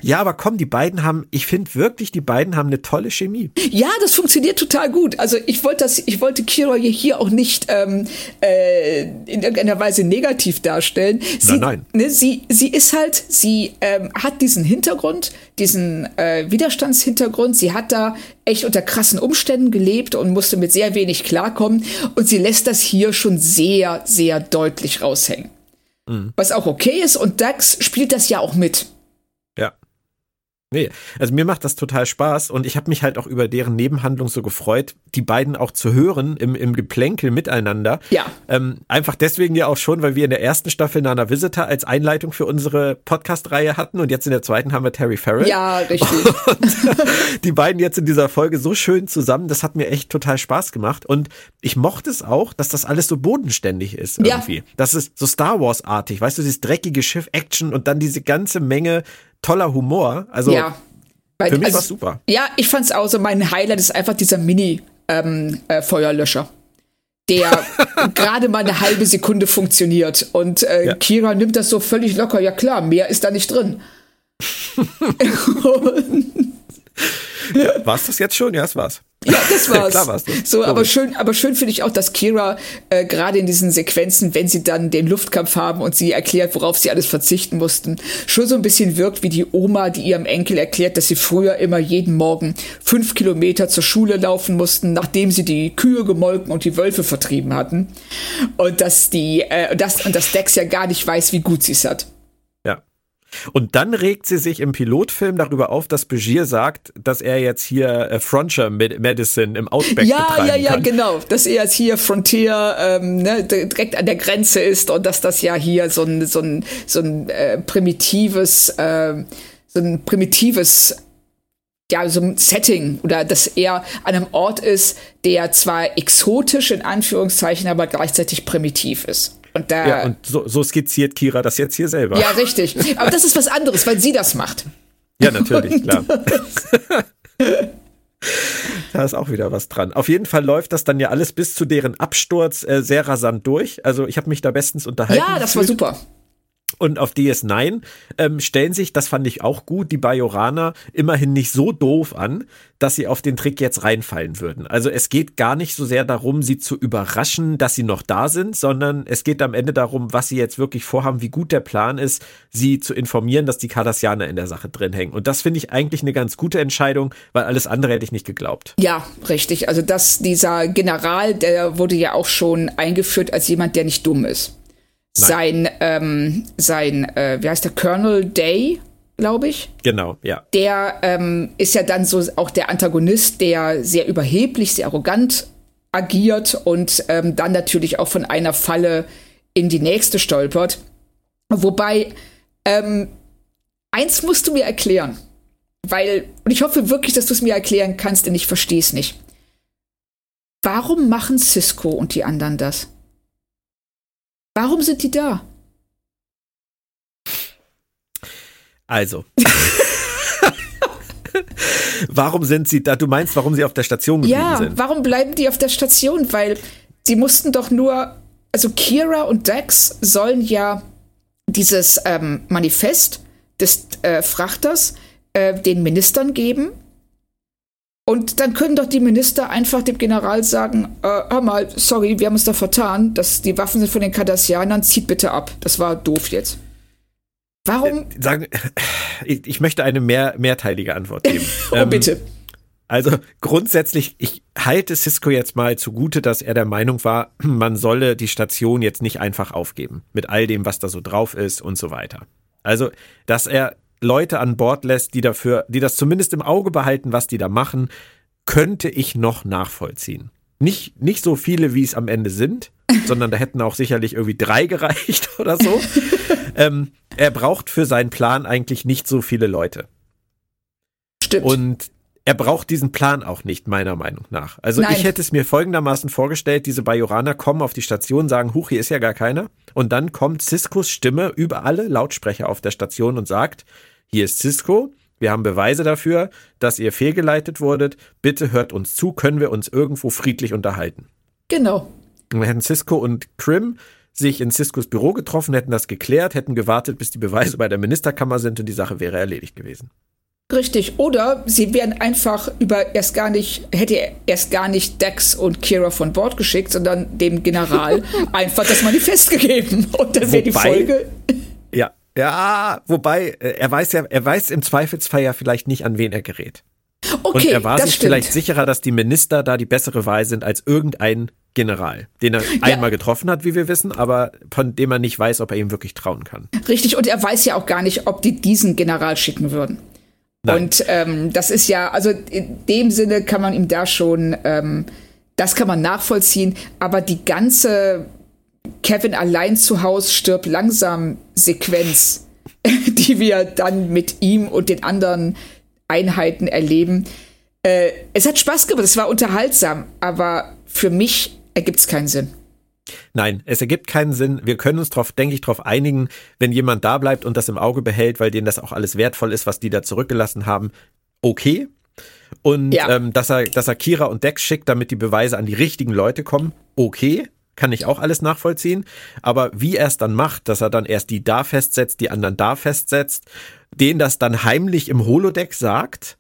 Ja, aber komm, die beiden haben, ich finde wirklich, die beiden haben eine tolle Chemie. Ja, das funktioniert total gut. Also ich wollte das, ich wollte Kira hier- hier auch nicht ähm, äh, in irgendeiner Weise negativ darstellen. Sie, Nein, nein. Ne, sie, sie ist halt, sie ähm, hat diesen Hintergrund, diesen äh, Widerstandshintergrund. Sie hat da echt unter krassen Umständen gelebt und musste mit sehr wenig klarkommen. Und sie lässt das hier schon sehr, sehr deutlich raushängen. Mhm. Was auch okay ist. Und Dax spielt das ja auch mit. Nee, also mir macht das total Spaß und ich habe mich halt auch über deren Nebenhandlung so gefreut, die beiden auch zu hören im, im Geplänkel miteinander. Ja. Ähm, einfach deswegen ja auch schon, weil wir in der ersten Staffel Nana Visitor als Einleitung für unsere Podcast-Reihe hatten und jetzt in der zweiten haben wir Terry Farrell. Ja, richtig. Und die beiden jetzt in dieser Folge so schön zusammen, das hat mir echt total Spaß gemacht und ich mochte es auch, dass das alles so bodenständig ist irgendwie. Ja. Das ist so Star Wars-artig, weißt du, dieses dreckige Schiff-Action und dann diese ganze Menge toller Humor. Also ja. Weil, für mich also, war super. Ja, ich fand's auch so. Mein Highlight ist einfach dieser Mini-Feuerlöscher. Ähm, äh, der gerade mal eine halbe Sekunde funktioniert. Und äh, ja. Kira nimmt das so völlig locker. Ja klar, mehr ist da nicht drin. ja, war's das jetzt schon? Ja, es war's. Ja, das war's. Klar war's das. So, aber schön, aber schön finde ich auch, dass Kira äh, gerade in diesen Sequenzen, wenn sie dann den Luftkampf haben und sie erklärt, worauf sie alles verzichten mussten, schon so ein bisschen wirkt wie die Oma, die ihrem Enkel erklärt, dass sie früher immer jeden Morgen fünf Kilometer zur Schule laufen mussten, nachdem sie die Kühe gemolken und die Wölfe vertrieben hatten. Und dass die, äh, das, und dass Dex ja gar nicht weiß, wie gut sie es hat. Und dann regt sie sich im Pilotfilm darüber auf, dass Begier sagt, dass er jetzt hier äh, Frontier Medicine im Outback ja, betreiben Ja, ja, ja, genau. Dass er jetzt hier Frontier ähm, ne, direkt an der Grenze ist und dass das ja hier so ein, so ein, so ein äh, primitives, äh, so ein primitives ja, so ein Setting oder dass er an einem Ort ist, der zwar exotisch in Anführungszeichen, aber gleichzeitig primitiv ist. Und, da, ja, und so, so skizziert Kira das jetzt hier selber. Ja, richtig. Aber das ist was anderes, weil sie das macht. Ja, natürlich, klar. Da ist auch wieder was dran. Auf jeden Fall läuft das dann ja alles bis zu deren Absturz äh, sehr rasant durch. Also ich habe mich da bestens unterhalten. Ja, das gefühlt. war super. Und auf DS9 ähm, stellen sich, das fand ich auch gut, die Bajoraner immerhin nicht so doof an, dass sie auf den Trick jetzt reinfallen würden. Also es geht gar nicht so sehr darum, sie zu überraschen, dass sie noch da sind, sondern es geht am Ende darum, was sie jetzt wirklich vorhaben, wie gut der Plan ist, sie zu informieren, dass die Cardassianer in der Sache drin hängen. Und das finde ich eigentlich eine ganz gute Entscheidung, weil alles andere hätte ich nicht geglaubt. Ja, richtig. Also dass dieser General, der wurde ja auch schon eingeführt als jemand, der nicht dumm ist. Sein, ähm, sein, äh, wie heißt der, Colonel Day, glaube ich. Genau, ja. Der ähm, ist ja dann so auch der Antagonist, der sehr überheblich, sehr arrogant agiert und ähm, dann natürlich auch von einer Falle in die nächste stolpert. Wobei, ähm, eins musst du mir erklären. Weil, und ich hoffe wirklich, dass du es mir erklären kannst, denn ich verstehe es nicht. Warum machen Cisco und die anderen das? Warum sind die da? Also. warum sind sie da? Du meinst, warum sie auf der Station geblieben ja, sind? Ja, warum bleiben die auf der Station? Weil sie mussten doch nur, also Kira und Dex sollen ja dieses ähm, Manifest des äh, Frachters äh, den Ministern geben und dann können doch die Minister einfach dem General sagen, äh, hör mal, sorry, wir haben uns da vertan, dass die Waffen sind von den Kardassianern, zieht bitte ab. Das war doof jetzt. Warum? Äh, sagen, ich, möchte eine mehr, mehrteilige Antwort geben. oh, ähm, bitte. Also grundsätzlich, ich halte Cisco jetzt mal zugute, dass er der Meinung war, man solle die Station jetzt nicht einfach aufgeben. Mit all dem, was da so drauf ist und so weiter. Also, dass er Leute an Bord lässt, die dafür, die das zumindest im Auge behalten, was die da machen, könnte ich noch nachvollziehen. Nicht, nicht so viele, wie es am Ende sind, sondern da hätten auch sicherlich irgendwie drei gereicht oder so. ähm, er braucht für seinen Plan eigentlich nicht so viele Leute. Stimmt. Und er braucht diesen Plan auch nicht, meiner Meinung nach. Also Nein. ich hätte es mir folgendermaßen vorgestellt, diese Bajoraner kommen auf die Station, sagen, huch, hier ist ja gar keiner. Und dann kommt Ciscos Stimme über alle Lautsprecher auf der Station und sagt, hier ist Cisco, wir haben Beweise dafür, dass ihr fehlgeleitet wurdet. Bitte hört uns zu, können wir uns irgendwo friedlich unterhalten. Genau. Und hätten Cisco und Krim sich in Ciscos Büro getroffen, hätten das geklärt, hätten gewartet, bis die Beweise bei der Ministerkammer sind und die Sache wäre erledigt gewesen. Richtig. Oder sie wären einfach über erst gar nicht, hätte erst gar nicht Dex und Kira von Bord geschickt, sondern dem General einfach das Manifest gegeben. Und dann wäre die Folge. Ja, ja, wobei, äh, er weiß ja, er weiß im Zweifelsfall ja vielleicht nicht, an wen er gerät. Okay, und er war sich stimmt. vielleicht sicherer, dass die Minister da die bessere Wahl sind als irgendein General, den er ja. einmal getroffen hat, wie wir wissen, aber von dem er nicht weiß, ob er ihm wirklich trauen kann. Richtig, und er weiß ja auch gar nicht, ob die diesen General schicken würden. Nein. Und ähm, das ist ja, also in dem Sinne kann man ihm da schon, ähm, das kann man nachvollziehen, aber die ganze Kevin allein zu Hause stirbt langsam Sequenz, die wir dann mit ihm und den anderen Einheiten erleben. Äh, es hat Spaß gemacht, es war unterhaltsam, aber für mich ergibt es keinen Sinn. Nein, es ergibt keinen Sinn. Wir können uns darauf, denke ich, darauf einigen, wenn jemand da bleibt und das im Auge behält, weil denen das auch alles wertvoll ist, was die da zurückgelassen haben. Okay. Und ja. ähm, dass er, dass er Kira und Dex schickt, damit die Beweise an die richtigen Leute kommen. Okay kann ich auch alles nachvollziehen. Aber wie er es dann macht, dass er dann erst die da festsetzt, die anderen da festsetzt, denen das dann heimlich im Holodeck sagt,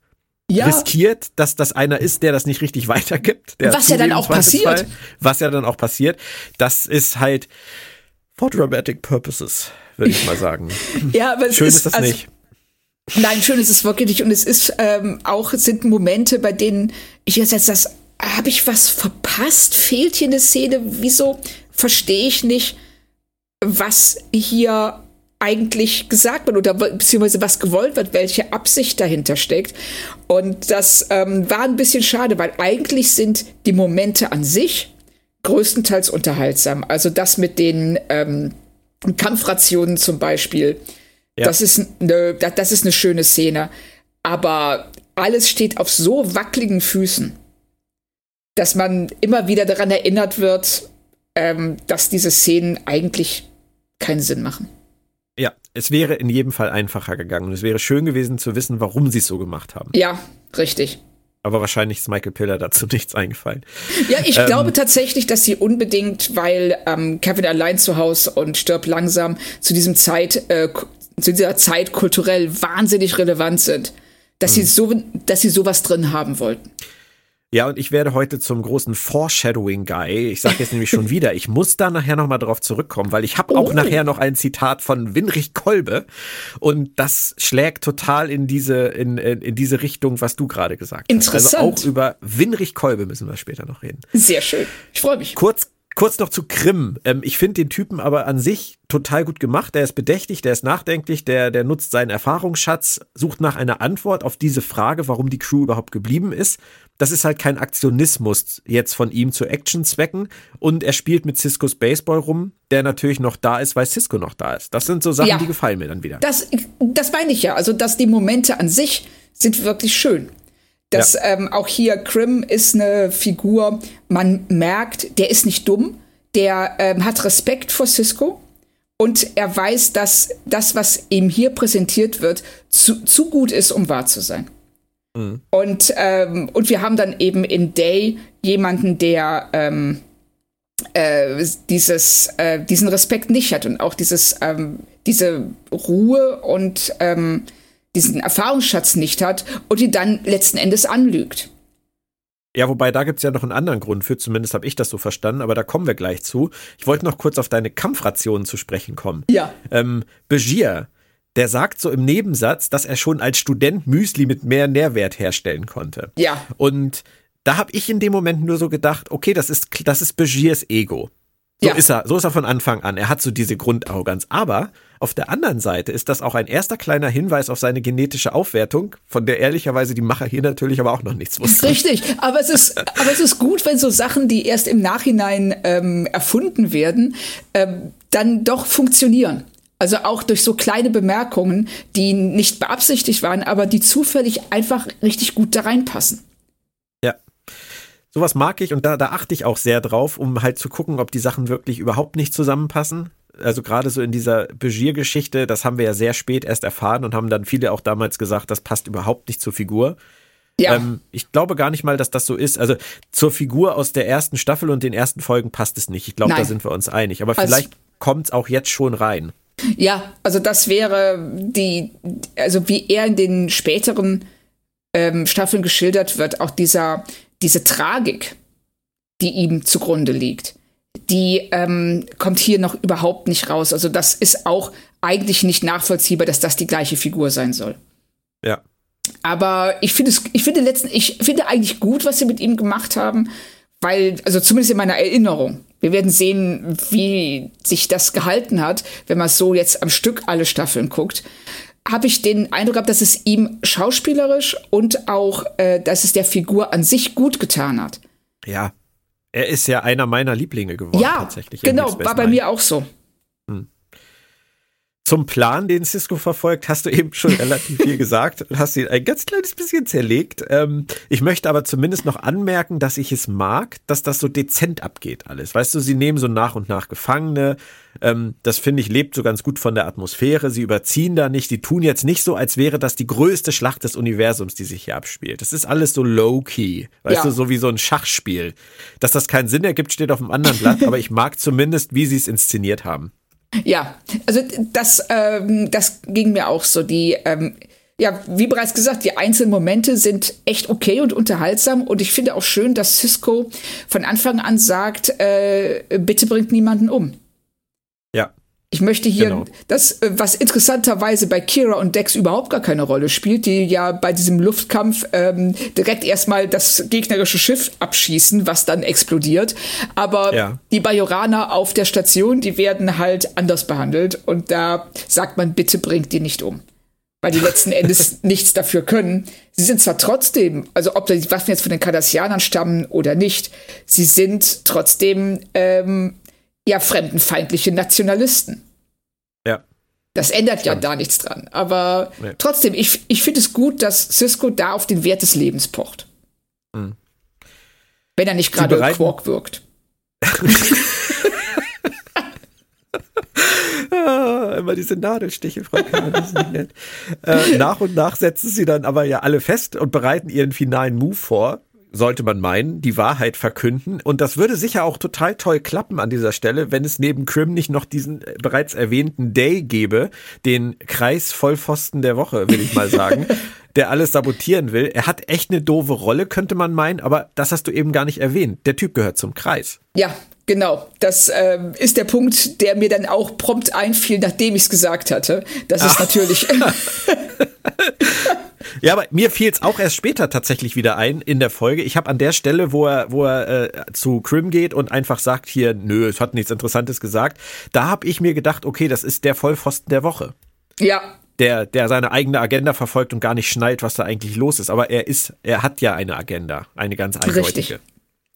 ja. riskiert, dass das einer ist, der das nicht richtig weitergibt. was ja dann auch passiert. Was ja dann auch passiert. Das ist halt for dramatic purposes, würde ich mal sagen. ja, aber schön ist, ist das also, nicht. Nein, schön ist es wirklich nicht. Und es ist ähm, auch, es sind Momente, bei denen ich jetzt das habe ich was verpasst? Fehlt hier eine Szene? Wieso verstehe ich nicht, was hier eigentlich gesagt wird oder beziehungsweise was gewollt wird, welche Absicht dahinter steckt. Und das ähm, war ein bisschen schade, weil eigentlich sind die Momente an sich größtenteils unterhaltsam. Also das mit den ähm, Kampfrationen zum Beispiel, ja. das, ist eine, das ist eine schöne Szene. Aber alles steht auf so wackeligen Füßen dass man immer wieder daran erinnert wird, ähm, dass diese Szenen eigentlich keinen Sinn machen. Ja, es wäre in jedem Fall einfacher gegangen. Und es wäre schön gewesen zu wissen, warum sie es so gemacht haben. Ja, richtig. Aber wahrscheinlich ist Michael Piller dazu nichts eingefallen. Ja, ich ähm, glaube tatsächlich, dass sie unbedingt, weil ähm, Kevin allein zu Hause und stirbt langsam zu diesem Zeit, äh, zu dieser Zeit kulturell wahnsinnig relevant sind, dass sie hm. so, dass sie sowas drin haben wollten. Ja, und ich werde heute zum großen Foreshadowing-Guy. Ich sage jetzt nämlich schon wieder, ich muss da nachher nochmal drauf zurückkommen, weil ich habe auch oh. nachher noch ein Zitat von Winrich Kolbe und das schlägt total in diese, in, in diese Richtung, was du gerade gesagt hast. Interessant. Also auch über Winrich Kolbe müssen wir später noch reden. Sehr schön. Ich freue mich. Kurz Kurz noch zu Krim. Ähm, ich finde den Typen aber an sich total gut gemacht. Der ist bedächtig, der ist nachdenklich, der, der nutzt seinen Erfahrungsschatz, sucht nach einer Antwort auf diese Frage, warum die Crew überhaupt geblieben ist. Das ist halt kein Aktionismus jetzt von ihm zu Action-Zwecken. Und er spielt mit Ciscos Baseball rum, der natürlich noch da ist, weil Cisco noch da ist. Das sind so Sachen, ja, die gefallen mir dann wieder. Das, das meine ich ja. Also, dass die Momente an sich sind wirklich schön. Das ja. ähm, auch hier Krim ist eine Figur, man merkt, der ist nicht dumm, der ähm, hat Respekt vor Cisco und er weiß, dass das, was ihm hier präsentiert wird, zu, zu gut ist, um wahr zu sein. Mhm. Und, ähm, und wir haben dann eben in Day jemanden, der ähm, äh, dieses, äh, diesen Respekt nicht hat und auch dieses, ähm, diese Ruhe und ähm, diesen Erfahrungsschatz nicht hat und die dann letzten Endes anlügt. Ja, wobei da gibt es ja noch einen anderen Grund für, zumindest habe ich das so verstanden, aber da kommen wir gleich zu. Ich wollte noch kurz auf deine Kampfrationen zu sprechen kommen. Ja. Ähm, Begier, der sagt so im Nebensatz, dass er schon als Student Müsli mit mehr Nährwert herstellen konnte. Ja. Und da habe ich in dem Moment nur so gedacht, okay, das ist, das ist Begiers Ego. So ja. ist er, so ist er von Anfang an. Er hat so diese Grundarroganz. Aber auf der anderen Seite ist das auch ein erster kleiner Hinweis auf seine genetische Aufwertung, von der ehrlicherweise die Macher hier natürlich aber auch noch nichts wussten. Richtig, aber es ist, aber es ist gut, wenn so Sachen, die erst im Nachhinein ähm, erfunden werden, ähm, dann doch funktionieren. Also auch durch so kleine Bemerkungen, die nicht beabsichtigt waren, aber die zufällig einfach richtig gut da reinpassen. Sowas mag ich und da, da achte ich auch sehr drauf, um halt zu gucken, ob die Sachen wirklich überhaupt nicht zusammenpassen. Also gerade so in dieser Begier-Geschichte, das haben wir ja sehr spät erst erfahren und haben dann viele auch damals gesagt, das passt überhaupt nicht zur Figur. Ja. Ähm, ich glaube gar nicht mal, dass das so ist. Also zur Figur aus der ersten Staffel und den ersten Folgen passt es nicht. Ich glaube, da sind wir uns einig. Aber also, vielleicht kommt es auch jetzt schon rein. Ja, also das wäre die, also wie er in den späteren ähm, Staffeln geschildert wird, auch dieser diese Tragik, die ihm zugrunde liegt, die ähm, kommt hier noch überhaupt nicht raus. Also das ist auch eigentlich nicht nachvollziehbar, dass das die gleiche Figur sein soll. Ja. Aber ich finde es, ich finde letzten, ich finde eigentlich gut, was sie mit ihm gemacht haben, weil, also zumindest in meiner Erinnerung. Wir werden sehen, wie sich das gehalten hat, wenn man so jetzt am Stück alle Staffeln guckt. Habe ich den Eindruck gehabt, dass es ihm schauspielerisch und auch, äh, dass es der Figur an sich gut getan hat. Ja, er ist ja einer meiner Lieblinge geworden. Ja, tatsächlich. Genau, war bei mir auch so. Hm. Zum Plan, den Cisco verfolgt, hast du eben schon relativ viel gesagt und hast ihn ein ganz kleines bisschen zerlegt. Ähm, ich möchte aber zumindest noch anmerken, dass ich es mag, dass das so dezent abgeht alles. Weißt du, sie nehmen so nach und nach Gefangene. Ähm, das finde ich lebt so ganz gut von der Atmosphäre. Sie überziehen da nicht. Die tun jetzt nicht so, als wäre das die größte Schlacht des Universums, die sich hier abspielt. Das ist alles so low-key. Weißt ja. du, so wie so ein Schachspiel. Dass das keinen Sinn ergibt, steht auf dem anderen Blatt, aber ich mag zumindest, wie sie es inszeniert haben. Ja, also das, ähm, das ging mir auch so. Die, ähm, ja, wie bereits gesagt, die einzelnen Momente sind echt okay und unterhaltsam. Und ich finde auch schön, dass Cisco von Anfang an sagt, äh, bitte bringt niemanden um. Ja. Ich möchte hier, genau. das, äh, was interessanterweise bei Kira und Dex überhaupt gar keine Rolle spielt, die ja bei diesem Luftkampf ähm, direkt erstmal das gegnerische Schiff abschießen, was dann explodiert. Aber ja. die Bajoraner auf der Station, die werden halt anders behandelt und da sagt man, bitte bringt die nicht um. Weil die letzten Endes nichts dafür können. Sie sind zwar trotzdem, also ob die Waffen jetzt von den Kardassianern stammen oder nicht, sie sind trotzdem ähm, ja fremdenfeindliche Nationalisten. Ja. Das ändert ja da nichts dran. Aber nee. trotzdem, ich, ich finde es gut, dass Cisco da auf den Wert des Lebens pocht. Mhm. Wenn er nicht gerade Quark wirkt. ah, immer diese Nadelstiche, Frau Kahn, das ist nicht nett. Äh, nach und nach setzen sie dann aber ja alle fest und bereiten ihren finalen Move vor sollte man meinen, die Wahrheit verkünden. Und das würde sicher auch total toll klappen an dieser Stelle, wenn es neben Crim nicht noch diesen äh, bereits erwähnten Day gäbe, den Kreisvollpfosten der Woche, will ich mal sagen, der alles sabotieren will. Er hat echt eine doofe Rolle, könnte man meinen, aber das hast du eben gar nicht erwähnt. Der Typ gehört zum Kreis. Ja, Genau, das ähm, ist der Punkt, der mir dann auch prompt einfiel, nachdem ich es gesagt hatte. Das ist Ach. natürlich. Ja, aber mir fiel es auch erst später tatsächlich wieder ein in der Folge. Ich habe an der Stelle, wo er, wo er äh, zu Crim geht und einfach sagt hier, nö, es hat nichts Interessantes gesagt, da habe ich mir gedacht, okay, das ist der Vollpfosten der Woche. Ja. Der, der seine eigene Agenda verfolgt und gar nicht schnallt, was da eigentlich los ist. Aber er ist, er hat ja eine Agenda, eine ganz eindeutige. Richtig.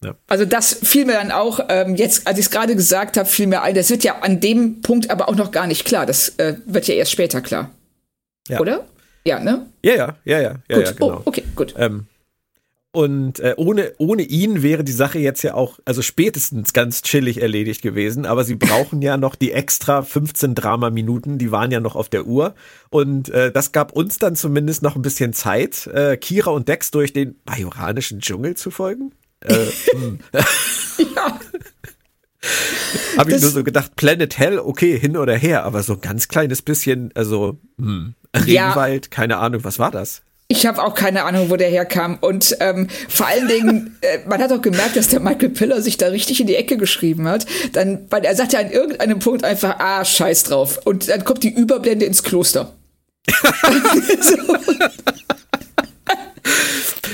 Ja. Also das fiel mir dann auch, ähm, jetzt, als ich es gerade gesagt habe, fiel mir ein, das wird ja an dem Punkt aber auch noch gar nicht klar. Das äh, wird ja erst später klar. Ja. Oder? Ja, ne? Ja, ja, ja, ja, ja, gut. ja genau. Oh, okay, gut. Ähm, und äh, ohne, ohne ihn wäre die Sache jetzt ja auch, also spätestens ganz chillig erledigt gewesen. Aber sie brauchen ja noch die extra 15 Drama-Minuten, die waren ja noch auf der Uhr. Und äh, das gab uns dann zumindest noch ein bisschen Zeit, äh, Kira und Dex durch den bajoranischen Dschungel zu folgen. Äh, hm. ja. Habe ich nur so gedacht, Planet Hell, okay, hin oder her, aber so ein ganz kleines bisschen, also hm, Regenwald, ja. keine Ahnung, was war das? Ich habe auch keine Ahnung, wo der herkam. Und ähm, vor allen Dingen, äh, man hat auch gemerkt, dass der Michael Piller sich da richtig in die Ecke geschrieben hat. Dann, weil er sagt ja an irgendeinem Punkt einfach, ah, scheiß drauf. Und dann kommt die Überblende ins Kloster. so.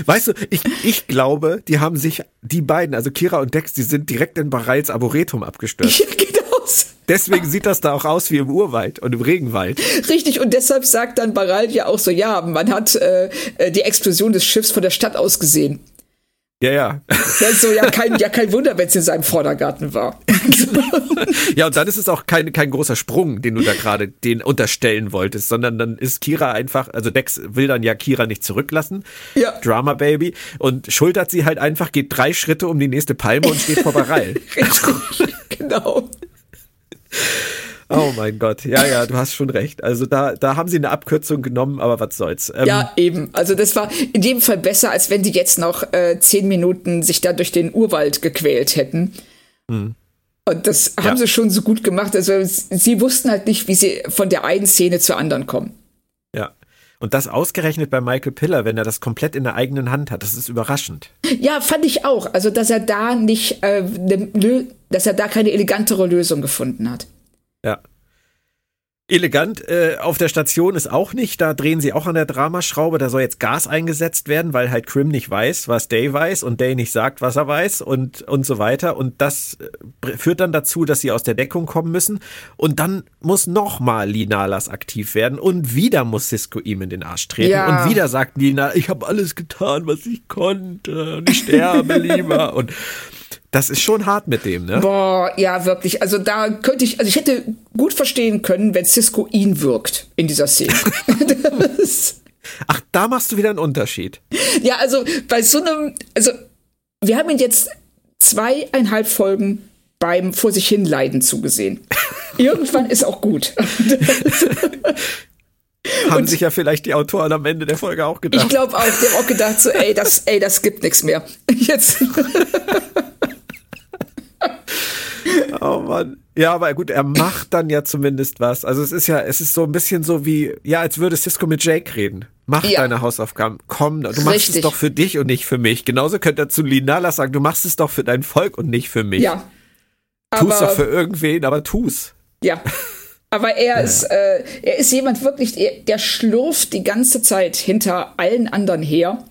Weißt du, ich, ich glaube, die haben sich, die beiden, also Kira und Dex, die sind direkt in Barals Arboretum abgestürzt. Ja, genau. Deswegen sieht das da auch aus wie im Urwald und im Regenwald. Richtig, und deshalb sagt dann Baral ja auch so, ja, man hat äh, äh die Explosion des Schiffs von der Stadt aus gesehen. Ja, ja. Das ist so, ja, kein, ja, kein Wunder, wenn es in seinem Vordergarten war. ja, und dann ist es auch kein, kein großer Sprung, den du da gerade den unterstellen wolltest, sondern dann ist Kira einfach, also Dex will dann ja Kira nicht zurücklassen. Ja. Drama Baby. Und schultert sie halt einfach, geht drei Schritte um die nächste Palme und steht vor Barall. Richtig, genau. Oh mein Gott, ja, ja, du hast schon recht. Also da, da haben sie eine Abkürzung genommen, aber was soll's. Ähm, ja, eben. Also das war in jedem Fall besser, als wenn die jetzt noch äh, zehn Minuten sich da durch den Urwald gequält hätten. Mhm. Und das haben ja. sie schon so gut gemacht. Also sie wussten halt nicht, wie sie von der einen Szene zur anderen kommen. Ja. Und das ausgerechnet bei Michael Piller, wenn er das komplett in der eigenen Hand hat, das ist überraschend. Ja, fand ich auch. Also, dass er da nicht, äh, ne, dass er da keine elegantere Lösung gefunden hat. Ja. Elegant äh, auf der Station ist auch nicht. Da drehen sie auch an der Dramaschraube. Da soll jetzt Gas eingesetzt werden, weil halt Crim nicht weiß, was Day weiß und Day nicht sagt, was er weiß und, und so weiter. Und das äh, führt dann dazu, dass sie aus der Deckung kommen müssen. Und dann muss nochmal Linalas aktiv werden. Und wieder muss Cisco ihm in den Arsch treten. Ja. Und wieder sagt Lina, ich habe alles getan, was ich konnte. Und ich sterbe lieber. Und das ist schon hart mit dem, ne? Boah, ja, wirklich. Also da könnte ich, also ich hätte gut verstehen können, wenn Cisco ihn wirkt in dieser Szene. Ach, da machst du wieder einen Unterschied. Ja, also bei so einem, also wir haben ihn jetzt zweieinhalb Folgen beim vor sich hin Leiden zugesehen. Irgendwann ist auch gut. Haben sich ja vielleicht die Autoren am Ende der Folge auch gedacht. Ich glaube auch, die haben auch gedacht, so, ey, das, ey, das gibt nichts mehr. Jetzt. Oh Mann. Ja, aber gut, er macht dann ja zumindest was. Also es ist ja, es ist so ein bisschen so wie, ja, als würde Cisco mit Jake reden. Mach ja. deine Hausaufgaben. Komm, du machst Richtig. es doch für dich und nicht für mich. Genauso könnte er zu Linala sagen, du machst es doch für dein Volk und nicht für mich. Ja. tu's doch für irgendwen, aber tu's. Ja. Aber er ja. ist, äh, er ist jemand wirklich, der schlurft die ganze Zeit hinter allen anderen her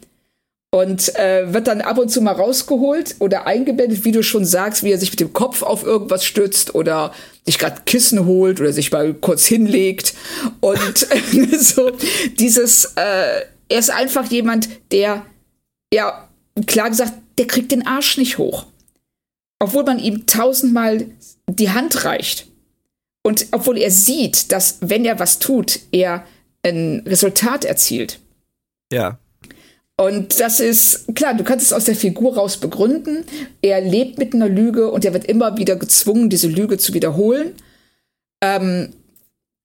und äh, wird dann ab und zu mal rausgeholt oder eingebettet, wie du schon sagst, wie er sich mit dem Kopf auf irgendwas stützt oder sich gerade Kissen holt oder sich mal kurz hinlegt und so dieses äh, er ist einfach jemand, der ja klar gesagt, der kriegt den Arsch nicht hoch, obwohl man ihm tausendmal die Hand reicht und obwohl er sieht, dass wenn er was tut, er ein Resultat erzielt. Ja. Und das ist, klar, du kannst es aus der Figur raus begründen. Er lebt mit einer Lüge und er wird immer wieder gezwungen, diese Lüge zu wiederholen. Ähm,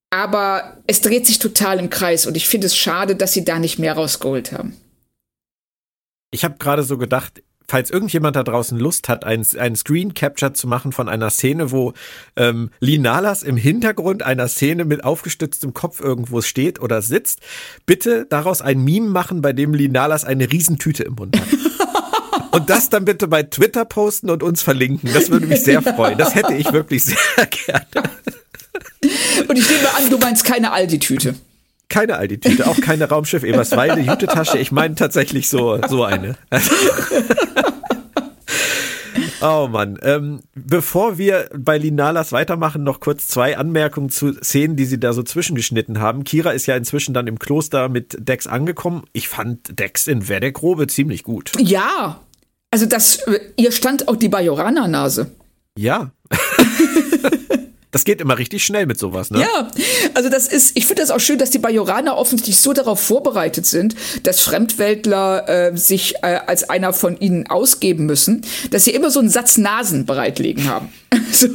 aber es dreht sich total im Kreis und ich finde es schade, dass sie da nicht mehr rausgeholt haben. Ich habe gerade so gedacht, falls irgendjemand da draußen Lust hat, einen, einen Screen Capture zu machen von einer Szene, wo ähm, Linalas im Hintergrund einer Szene mit aufgestütztem Kopf irgendwo steht oder sitzt, bitte daraus ein Meme machen, bei dem Linalas eine Riesentüte im Mund hat. Und das dann bitte bei Twitter posten und uns verlinken. Das würde mich sehr freuen. Das hätte ich wirklich sehr gerne. Und ich nehme an, du meinst keine Aldi-Tüte. Keine Aldi-Tüte, auch keine Raumschiff Eberswalde Jutetasche. Ich meine tatsächlich so, so eine. Oh Mann. Ähm, bevor wir bei Linalas weitermachen, noch kurz zwei Anmerkungen zu Szenen, die sie da so zwischengeschnitten haben. Kira ist ja inzwischen dann im Kloster mit Dex angekommen. Ich fand Dex in Werdegrobe ziemlich gut. Ja. Also das, ihr stand auch die Bajorana-Nase. Ja. Das geht immer richtig schnell mit sowas, ne? Ja, also das ist, ich finde das auch schön, dass die Bajoraner offensichtlich so darauf vorbereitet sind, dass Fremdweltler äh, sich äh, als einer von ihnen ausgeben müssen, dass sie immer so einen Satz Nasen bereitlegen haben. so.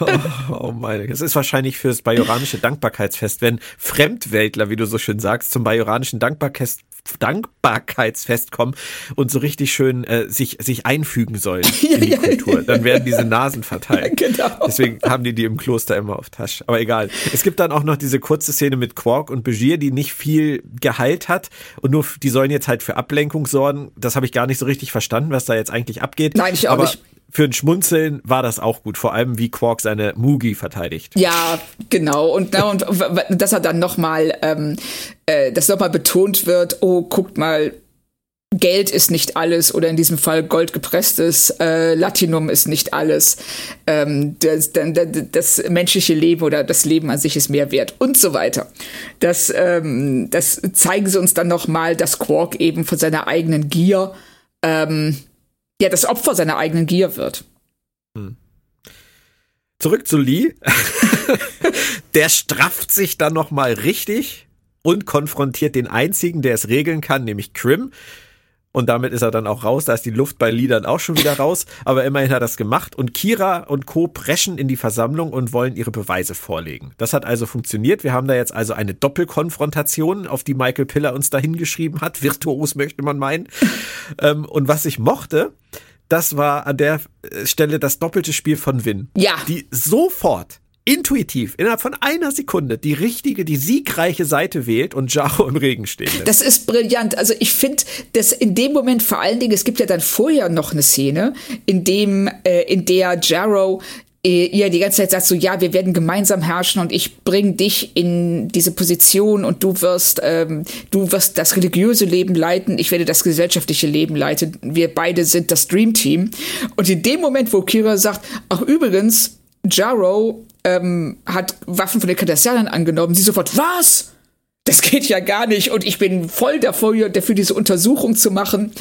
Oh, oh meine, das ist wahrscheinlich fürs bajoranische Dankbarkeitsfest, wenn Fremdweltler, wie du so schön sagst, zum bajoranischen Dankbarkeits Dankbarkeitsfest kommen und so richtig schön äh, sich, sich einfügen sollen ja, in die ja, Kultur. Dann werden diese Nasen verteilt. Genau. Deswegen haben die die im Kloster immer auf Tasche. Aber egal. Es gibt dann auch noch diese kurze Szene mit Quark und Begier, die nicht viel Gehalt hat und nur, die sollen jetzt halt für Ablenkung sorgen. Das habe ich gar nicht so richtig verstanden, was da jetzt eigentlich abgeht. Nein, ich auch Aber nicht für ein Schmunzeln war das auch gut, vor allem wie Quark seine Mugi verteidigt. Ja, genau. Und, und dass er dann nochmal, ähm, äh, dass nochmal betont wird, oh, guckt mal, Geld ist nicht alles oder in diesem Fall goldgepresstes äh, Latinum ist nicht alles. Ähm, das, das, das, menschliche Leben oder das Leben an sich ist mehr wert und so weiter. Das, ähm, das zeigen sie uns dann noch mal, dass Quark eben von seiner eigenen Gier ähm, ja das Opfer seiner eigenen Gier wird. Hm. Zurück zu Lee. der strafft sich dann noch mal richtig und konfrontiert den einzigen, der es regeln kann, nämlich Crim. Und damit ist er dann auch raus. Da ist die Luft bei Liedern auch schon wieder raus. Aber immerhin hat er das gemacht. Und Kira und Co. preschen in die Versammlung und wollen ihre Beweise vorlegen. Das hat also funktioniert. Wir haben da jetzt also eine Doppelkonfrontation, auf die Michael Piller uns da hingeschrieben hat. Virtuos möchte man meinen. Ähm, und was ich mochte, das war an der Stelle das doppelte Spiel von Win. Ja. Die sofort intuitiv innerhalb von einer Sekunde die richtige, die siegreiche Seite wählt und Jaro im Regen lässt. Das ist brillant. Also ich finde, dass in dem Moment vor allen Dingen, es gibt ja dann vorher noch eine Szene, in dem, äh, in der Jaro ihr die ganze Zeit sagt so, ja, wir werden gemeinsam herrschen und ich bring dich in diese Position und du wirst, ähm, du wirst das religiöse Leben leiten, ich werde das gesellschaftliche Leben leiten. Wir beide sind das Dream Team. Und in dem Moment, wo Kira sagt, ach übrigens, Jarrow ähm, hat Waffen von den Cardassianern angenommen, sie sofort, was? das geht ja gar nicht und ich bin voll dafür, dafür diese Untersuchung zu machen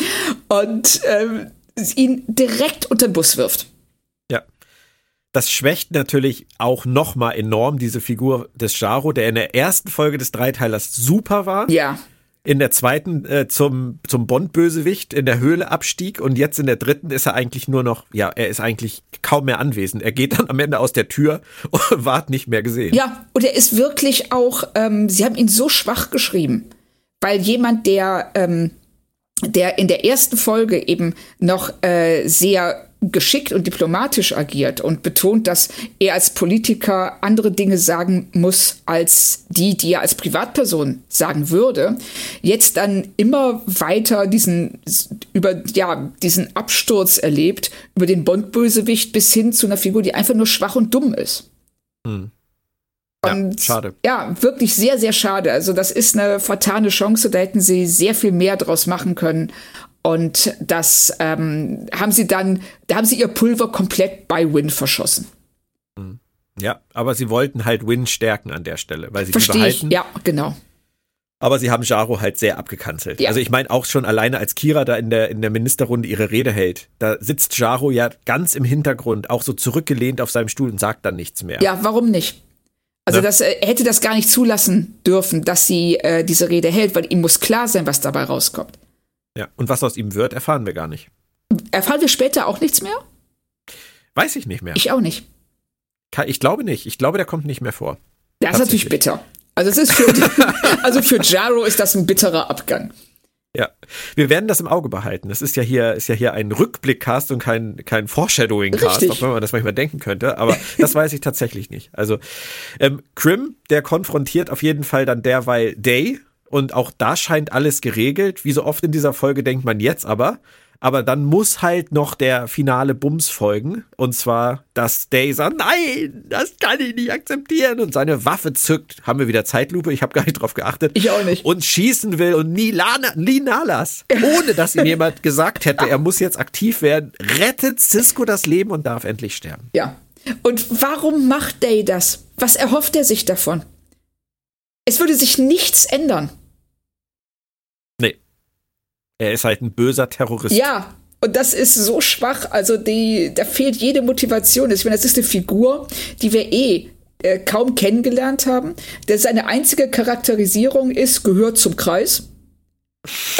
und ähm, ihn direkt unter den Bus wirft. Ja. Das schwächt natürlich auch nochmal enorm diese Figur des Jaro, der in der ersten Folge des Dreiteilers super war. Ja in der zweiten äh, zum, zum Bond-Bösewicht in der Höhle abstieg und jetzt in der dritten ist er eigentlich nur noch, ja, er ist eigentlich kaum mehr anwesend. Er geht dann am Ende aus der Tür und ward nicht mehr gesehen. Ja, und er ist wirklich auch, ähm, sie haben ihn so schwach geschrieben, weil jemand, der, ähm, der in der ersten Folge eben noch äh, sehr geschickt und diplomatisch agiert und betont, dass er als Politiker andere Dinge sagen muss als die, die er als Privatperson sagen würde, jetzt dann immer weiter diesen über ja diesen Absturz erlebt über den Bondbösewicht bis hin zu einer Figur, die einfach nur schwach und dumm ist. Hm. Und ja, schade. Ja, wirklich sehr, sehr schade. Also das ist eine vertane Chance. Da hätten sie sehr viel mehr draus machen können. Und das ähm, haben sie dann, da haben sie ihr Pulver komplett bei Win verschossen. Mhm. Ja, aber sie wollten halt Win stärken an der Stelle, weil sie Versteh die behalten. Ich. Ja, genau. Aber sie haben Jaro halt sehr abgekanzelt. Ja. Also ich meine auch schon alleine als Kira da in der, in der Ministerrunde ihre Rede hält, da sitzt Jaro ja ganz im Hintergrund, auch so zurückgelehnt auf seinem Stuhl und sagt dann nichts mehr. Ja, warum nicht? Also ne? das äh, er hätte das gar nicht zulassen dürfen, dass sie äh, diese Rede hält, weil ihm muss klar sein, was dabei rauskommt. Ja, und was aus ihm wird, erfahren wir gar nicht. Erfahren wir später auch nichts mehr? Weiß ich nicht mehr. Ich auch nicht. Ich glaube nicht. Ich glaube, der kommt nicht mehr vor. Das ist natürlich bitter. Also es ist für, also für Jaro ist das ein bitterer Abgang. Ja, wir werden das im Auge behalten. Das ist ja hier, ist ja hier ein Rückblickcast und kein, kein Foreshadowing-Cast, auch wenn man das manchmal denken könnte. Aber das weiß ich tatsächlich nicht. Also, ähm, Krim, der konfrontiert auf jeden Fall dann derweil Day und auch da scheint alles geregelt. Wie so oft in dieser Folge denkt man jetzt aber. Aber dann muss halt noch der finale Bums folgen. Und zwar, dass Day sagt, nein, das kann ich nicht akzeptieren. Und seine Waffe zückt. Haben wir wieder Zeitlupe? Ich habe gar nicht drauf geachtet. Ich auch nicht. Und schießen will. Und Nilana, Ninalas, ohne dass ihm jemand gesagt hätte, er muss jetzt aktiv werden, rettet Cisco das Leben und darf endlich sterben. Ja. Und warum macht Day das? Was erhofft er sich davon? Es würde sich nichts ändern. Er ist halt ein böser Terrorist. Ja, und das ist so schwach. Also die, da fehlt jede Motivation. Ich meine, das ist eine Figur, die wir eh äh, kaum kennengelernt haben. Der seine einzige Charakterisierung ist, gehört zum Kreis.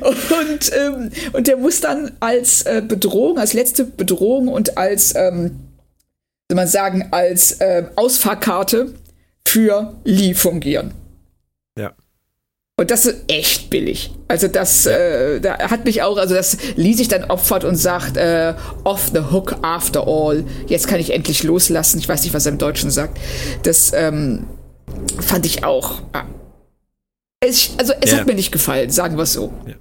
und, und, ähm, und der muss dann als äh, Bedrohung, als letzte Bedrohung und als, ähm, soll man sagen, als äh, Ausfahrkarte für Lee fungieren. Und das ist echt billig. Also das äh, da hat mich auch, also das Lee sich dann opfert und sagt, äh, off the hook after all. Jetzt kann ich endlich loslassen. Ich weiß nicht, was er im Deutschen sagt. Das ähm, fand ich auch. Ah. Es, also es ja. hat mir nicht gefallen, sagen wir es so. Ja.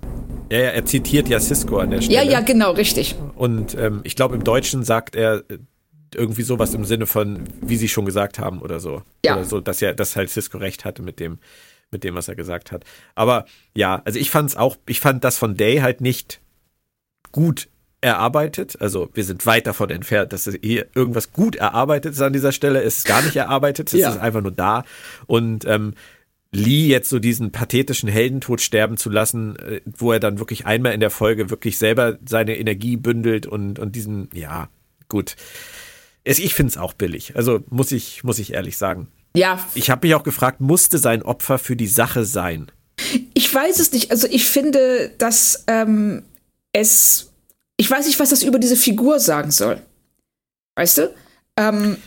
Ja, ja, er zitiert ja Cisco an der Stelle. Ja, ja, genau, richtig. Und ähm, ich glaube, im Deutschen sagt er äh, irgendwie sowas im Sinne von, wie Sie schon gesagt haben oder so. Ja. Oder so, dass ja, dass halt Cisco recht hatte mit dem, mit dem, was er gesagt hat. Aber ja, also ich fand es auch, ich fand das von Day halt nicht gut erarbeitet. Also wir sind weit davon entfernt, dass hier irgendwas gut erarbeitet ist an dieser Stelle. Es ist gar nicht erarbeitet, es ja. ist einfach nur da. Und ähm, Lee jetzt so diesen pathetischen Heldentod sterben zu lassen, äh, wo er dann wirklich einmal in der Folge wirklich selber seine Energie bündelt und, und diesen, ja, gut. Ich finde es auch billig. Also muss ich, muss ich ehrlich sagen. Ja. Ich habe mich auch gefragt, musste sein Opfer für die Sache sein? Ich weiß es nicht. Also ich finde, dass ähm, es. Ich weiß nicht, was das über diese Figur sagen soll. Weißt du? Ähm,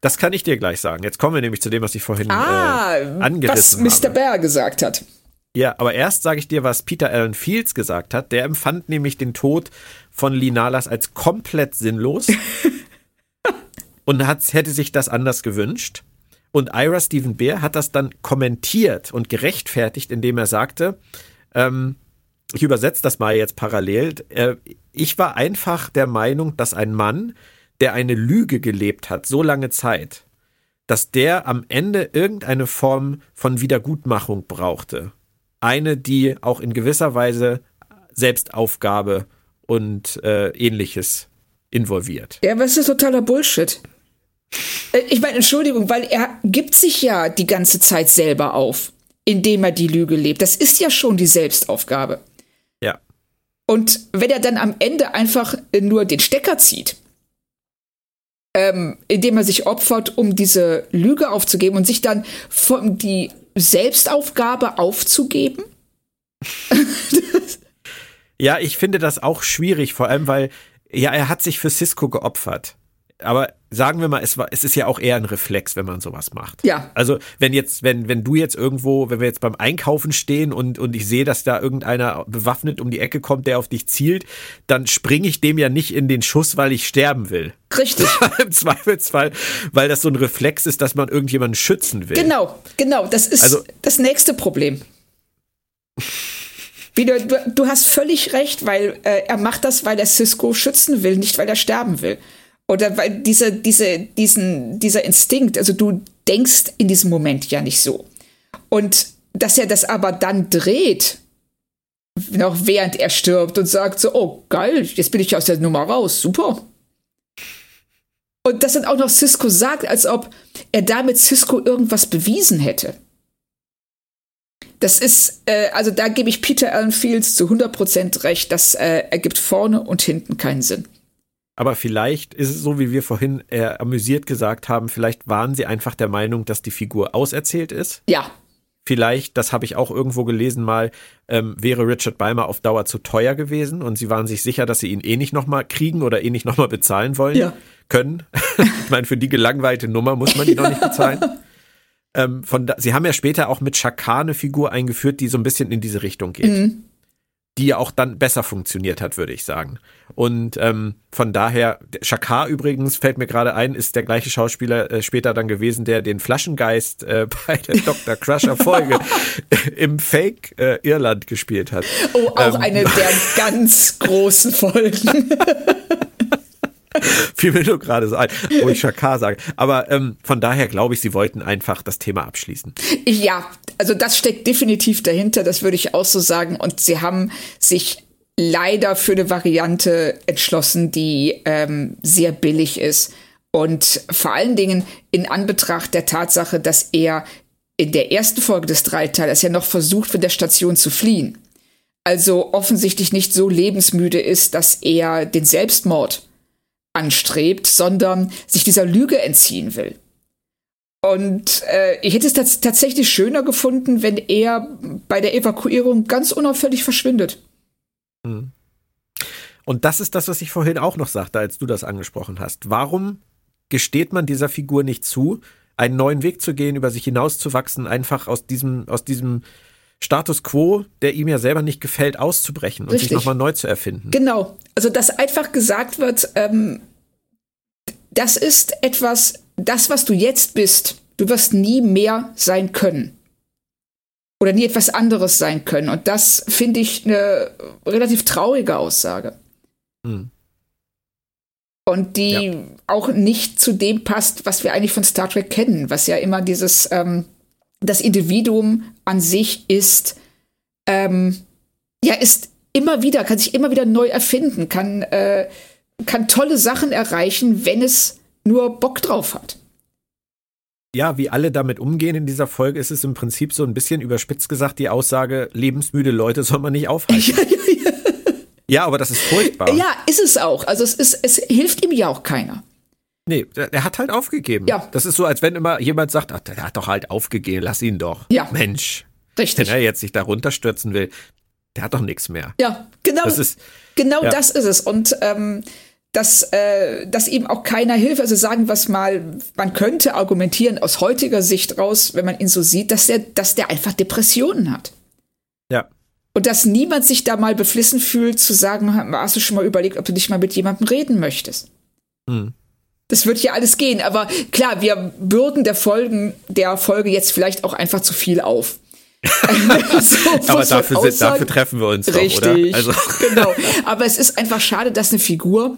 das kann ich dir gleich sagen. Jetzt kommen wir nämlich zu dem, was ich vorhin ah, äh, angerissen was Mr. Bear gesagt hat. Ja, aber erst sage ich dir, was Peter Allen Fields gesagt hat. Der empfand nämlich den Tod von Linalas als komplett sinnlos und hat, hätte sich das anders gewünscht. Und Ira Stephen Bear hat das dann kommentiert und gerechtfertigt, indem er sagte, ähm, ich übersetze das mal jetzt parallel. Äh, ich war einfach der Meinung, dass ein Mann, der eine Lüge gelebt hat, so lange Zeit, dass der am Ende irgendeine Form von Wiedergutmachung brauchte. Eine, die auch in gewisser Weise Selbstaufgabe und äh, ähnliches involviert. Ja, was ist totaler Bullshit? Äh, ich meine, Entschuldigung, weil er gibt sich ja die ganze Zeit selber auf, indem er die Lüge lebt. Das ist ja schon die Selbstaufgabe. Ja. Und wenn er dann am Ende einfach nur den Stecker zieht, ähm, indem er sich opfert, um diese Lüge aufzugeben und sich dann von die Selbstaufgabe aufzugeben? ja, ich finde das auch schwierig, vor allem weil ja, er hat sich für Cisco geopfert aber sagen wir mal, es war, es ist ja auch eher ein Reflex, wenn man sowas macht. Ja. Also wenn jetzt, wenn, wenn du jetzt irgendwo, wenn wir jetzt beim Einkaufen stehen und, und ich sehe, dass da irgendeiner bewaffnet um die Ecke kommt, der auf dich zielt, dann springe ich dem ja nicht in den Schuss, weil ich sterben will. Richtig. Im Zweifelsfall, weil das so ein Reflex ist, dass man irgendjemanden schützen will. Genau, genau. Das ist also, das nächste Problem. Wieder, du, du hast völlig recht, weil äh, er macht das, weil er Cisco schützen will, nicht weil er sterben will. Oder weil diese, diese, diesen, dieser Instinkt, also du denkst in diesem Moment ja nicht so. Und dass er das aber dann dreht, noch während er stirbt und sagt so, oh geil, jetzt bin ich aus der Nummer raus, super. Und das dann auch noch Cisco sagt, als ob er damit Cisco irgendwas bewiesen hätte. Das ist, äh, also da gebe ich Peter Allen Fields zu 100% recht, das äh, ergibt vorne und hinten keinen Sinn. Aber vielleicht ist es so, wie wir vorhin äh, amüsiert gesagt haben, vielleicht waren sie einfach der Meinung, dass die Figur auserzählt ist. Ja. Vielleicht, das habe ich auch irgendwo gelesen mal, ähm, wäre Richard Beimer auf Dauer zu teuer gewesen und sie waren sich sicher, dass sie ihn eh nicht nochmal kriegen oder eh nicht nochmal bezahlen wollen ja. können. ich meine, für die gelangweilte Nummer muss man die noch nicht bezahlen. ähm, von da, sie haben ja später auch mit Shakar eine Figur eingeführt, die so ein bisschen in diese Richtung geht. Mhm die ja auch dann besser funktioniert hat, würde ich sagen. Und ähm, von daher, Shakar übrigens, fällt mir gerade ein, ist der gleiche Schauspieler äh, später dann gewesen, der den Flaschengeist äh, bei der Dr. Crusher Folge im Fake äh, Irland gespielt hat. Oh, auch ähm, eine der ganz großen Folgen. Fiel mir nur gerade so ein, wo ich Shakar sage. Aber ähm, von daher glaube ich, sie wollten einfach das Thema abschließen. Ja, also das steckt definitiv dahinter, das würde ich auch so sagen. Und sie haben sich leider für eine Variante entschlossen, die ähm, sehr billig ist. Und vor allen Dingen in Anbetracht der Tatsache, dass er in der ersten Folge des Dreiteilers ja noch versucht, von der Station zu fliehen. Also offensichtlich nicht so lebensmüde ist, dass er den Selbstmord anstrebt, sondern sich dieser Lüge entziehen will. Und äh, ich hätte es tatsächlich schöner gefunden, wenn er bei der Evakuierung ganz unauffällig verschwindet. Hm. Und das ist das, was ich vorhin auch noch sagte, als du das angesprochen hast. Warum gesteht man dieser Figur nicht zu, einen neuen Weg zu gehen, über sich hinauszuwachsen, einfach aus diesem, aus diesem Status quo, der ihm ja selber nicht gefällt, auszubrechen und Richtig. sich nochmal neu zu erfinden. Genau. Also, dass einfach gesagt wird, ähm, das ist etwas, das, was du jetzt bist, du wirst nie mehr sein können. Oder nie etwas anderes sein können. Und das finde ich eine relativ traurige Aussage. Hm. Und die ja. auch nicht zu dem passt, was wir eigentlich von Star Trek kennen, was ja immer dieses, ähm, das Individuum an sich ist, ähm, ja, ist immer wieder, kann sich immer wieder neu erfinden, kann, äh, kann tolle Sachen erreichen, wenn es nur Bock drauf hat. Ja, wie alle damit umgehen in dieser Folge, ist es im Prinzip so ein bisschen überspitzt gesagt die Aussage, lebensmüde Leute soll man nicht aufhalten. Ja, ja, ja. ja aber das ist furchtbar. Ja, ist es auch. Also es, ist, es hilft ihm ja auch keiner. Nee, er hat halt aufgegeben. Ja. Das ist so, als wenn immer jemand sagt, ach, der hat doch halt aufgegeben, lass ihn doch. Ja. Mensch. Richtig. Wenn er jetzt sich da runterstürzen will, der hat doch nichts mehr. Ja, genau. Das ist, genau ja. das ist es. Und ähm, dass, äh, dass ihm auch keiner hilft. Also sagen wir es mal, man könnte argumentieren aus heutiger Sicht raus, wenn man ihn so sieht, dass der, dass der einfach Depressionen hat. Ja. Und dass niemand sich da mal beflissen fühlt, zu sagen, hast du schon mal überlegt, ob du nicht mal mit jemandem reden möchtest. Mhm. Das wird hier alles gehen. Aber klar, wir bürden der Folgen, der Folge jetzt vielleicht auch einfach zu viel auf. so, Aber dafür, sind, dafür, treffen wir uns Richtig, doch, oder? Also. genau. Aber es ist einfach schade, dass eine Figur,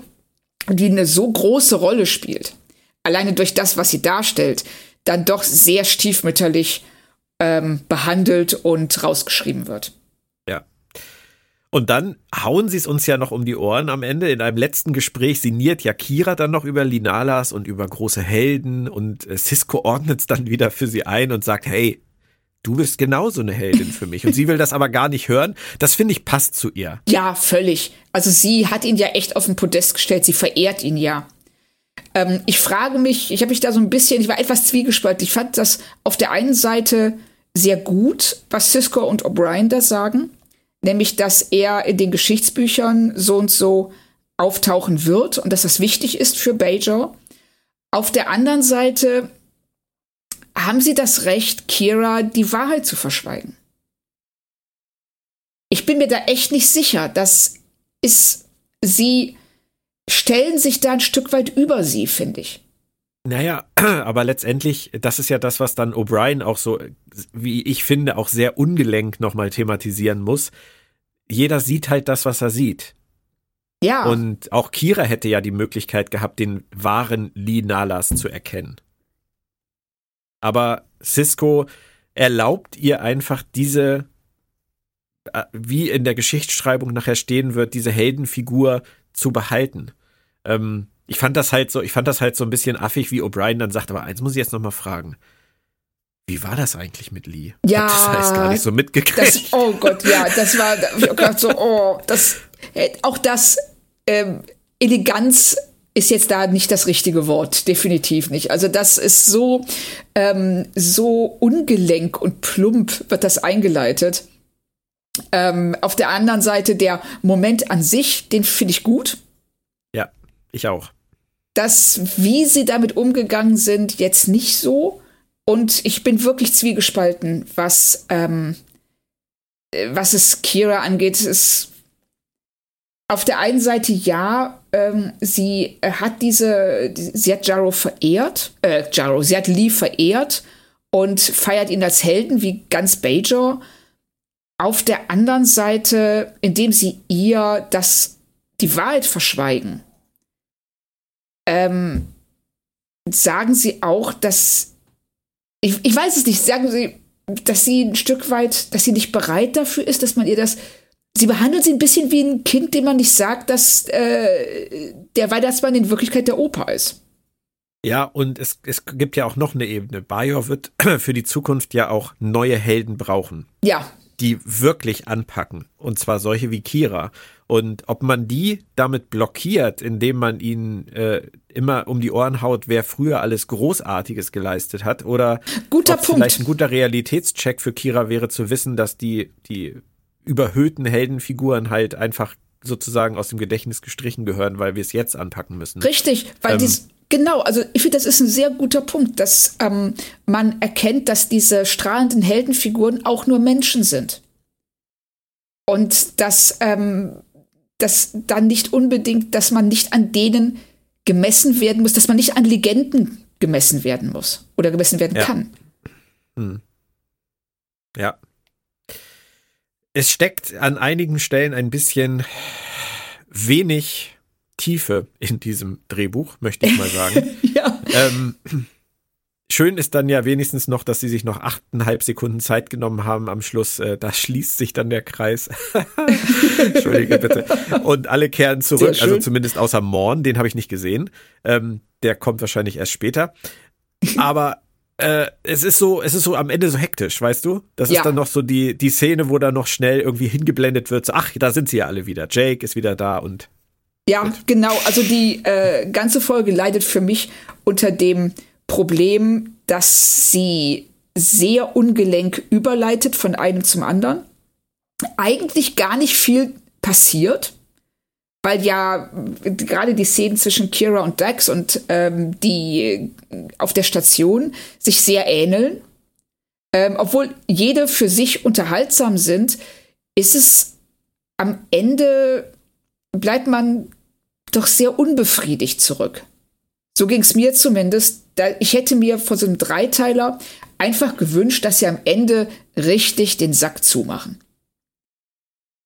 die eine so große Rolle spielt, alleine durch das, was sie darstellt, dann doch sehr stiefmütterlich ähm, behandelt und rausgeschrieben wird. Ja. Und dann hauen sie es uns ja noch um die Ohren am Ende. In einem letzten Gespräch sinniert ja Kira dann noch über Linalas und über große Helden und äh, Cisco ordnet es dann wieder für sie ein und sagt, hey, du bist genauso eine Heldin für mich. Und sie will das aber gar nicht hören. Das finde ich passt zu ihr. Ja, völlig. Also sie hat ihn ja echt auf den Podest gestellt. Sie verehrt ihn ja. Ähm, ich frage mich, ich habe mich da so ein bisschen, ich war etwas zwiegespalten. Ich fand das auf der einen Seite sehr gut, was Cisco und O'Brien da sagen, nämlich dass er in den Geschichtsbüchern so und so auftauchen wird und dass das wichtig ist für Bajor. Auf der anderen Seite haben sie das Recht, Kira die Wahrheit zu verschweigen. Ich bin mir da echt nicht sicher. Das ist, sie stellen sich da ein Stück weit über sie, finde ich. Naja, aber letztendlich, das ist ja das, was dann O'Brien auch so, wie ich finde, auch sehr ungelenk nochmal thematisieren muss. Jeder sieht halt das, was er sieht. Ja. Und auch Kira hätte ja die Möglichkeit gehabt, den wahren Lee Nalas zu erkennen. Aber Cisco erlaubt ihr einfach diese, äh, wie in der Geschichtsschreibung nachher stehen wird, diese Heldenfigur zu behalten. Ähm, ich fand das halt so, ich fand das halt so ein bisschen affig, wie O'Brien dann sagt, aber eins muss ich jetzt noch mal fragen. Wie war das eigentlich mit Lee? Ja. Das heißt gar nicht so mitgekriegt. Das, oh Gott, ja, das war, ich hab gedacht so, oh, das, äh, auch das, ähm, Eleganz ist jetzt da nicht das richtige Wort, definitiv nicht. Also das ist so, ähm, so ungelenk und plump wird das eingeleitet. Ähm, auf der anderen Seite der Moment an sich, den finde ich gut. Ja, ich auch. Das, wie sie damit umgegangen sind, jetzt nicht so. Und ich bin wirklich zwiegespalten, was, ähm, was es Kira angeht. Es auf der einen Seite ja, ähm, sie hat diese, sie hat Jaro verehrt, äh, Jaro, sie hat Lee verehrt und feiert ihn als Helden wie ganz Bajor. Auf der anderen Seite, indem sie ihr das, die Wahrheit verschweigen, ähm, sagen sie auch, dass, ich, ich weiß es nicht, sagen sie, dass sie ein Stück weit, dass sie nicht bereit dafür ist, dass man ihr das sie behandelt sie ein bisschen wie ein Kind, dem man nicht sagt, dass äh, der Weihnachtsmann in Wirklichkeit der Opa ist. Ja, und es, es gibt ja auch noch eine Ebene. Bajor wird für die Zukunft ja auch neue Helden brauchen. Ja. Die wirklich anpacken. Und zwar solche wie Kira. Und ob man die damit blockiert, indem man ihnen äh, immer um die Ohren haut, wer früher alles Großartiges geleistet hat, oder guter Punkt. vielleicht ein guter Realitätscheck für Kira wäre zu wissen, dass die, die überhöhten Heldenfiguren halt einfach sozusagen aus dem Gedächtnis gestrichen gehören, weil wir es jetzt anpacken müssen. Richtig, weil ähm, dies, genau, also ich finde, das ist ein sehr guter Punkt, dass ähm, man erkennt, dass diese strahlenden Heldenfiguren auch nur Menschen sind. Und dass, ähm, dass dann nicht unbedingt, dass man nicht an denen gemessen werden muss, dass man nicht an Legenden gemessen werden muss oder gemessen werden ja. kann. Hm. Ja, es steckt an einigen Stellen ein bisschen wenig Tiefe in diesem Drehbuch, möchte ich mal sagen. ja. Ähm, schön ist dann ja wenigstens noch, dass sie sich noch achteinhalb Sekunden Zeit genommen haben am Schluss. Äh, da schließt sich dann der Kreis. Entschuldige bitte. Und alle kehren zurück, also zumindest außer Morn, den habe ich nicht gesehen. Ähm, der kommt wahrscheinlich erst später. Aber äh, es ist so, es ist so am Ende so hektisch, weißt du? Das ja. ist dann noch so die, die Szene, wo dann noch schnell irgendwie hingeblendet wird, so, ach, da sind sie ja alle wieder. Jake ist wieder da und. Ja, gut. genau. Also die äh, ganze Folge leidet für mich unter dem Problem, dass sie sehr ungelenk überleitet von einem zum anderen. Eigentlich gar nicht viel passiert weil ja gerade die Szenen zwischen Kira und Dax und ähm, die auf der Station sich sehr ähneln. Ähm, obwohl jede für sich unterhaltsam sind, ist es am Ende bleibt man doch sehr unbefriedigt zurück. So ging es mir zumindest. Ich hätte mir von so einem Dreiteiler einfach gewünscht, dass sie am Ende richtig den Sack zumachen.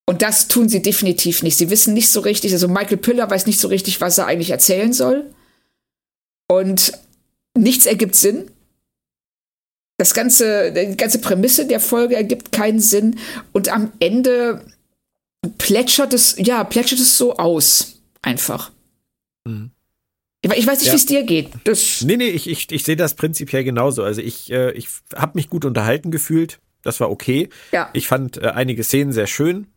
Und das tun sie definitiv nicht. Sie wissen nicht so richtig, also Michael Piller weiß nicht so richtig, was er eigentlich erzählen soll. Und nichts ergibt Sinn. Das ganze, die ganze Prämisse der Folge ergibt keinen Sinn. Und am Ende plätschert es, ja, plätschert es so aus. Einfach. Mhm. Ich weiß nicht, ja. wie es dir geht. Das nee, nee, ich, ich, ich sehe das prinzipiell genauso. Also ich, äh, ich habe mich gut unterhalten gefühlt. Das war okay. Ja. Ich fand äh, einige Szenen sehr schön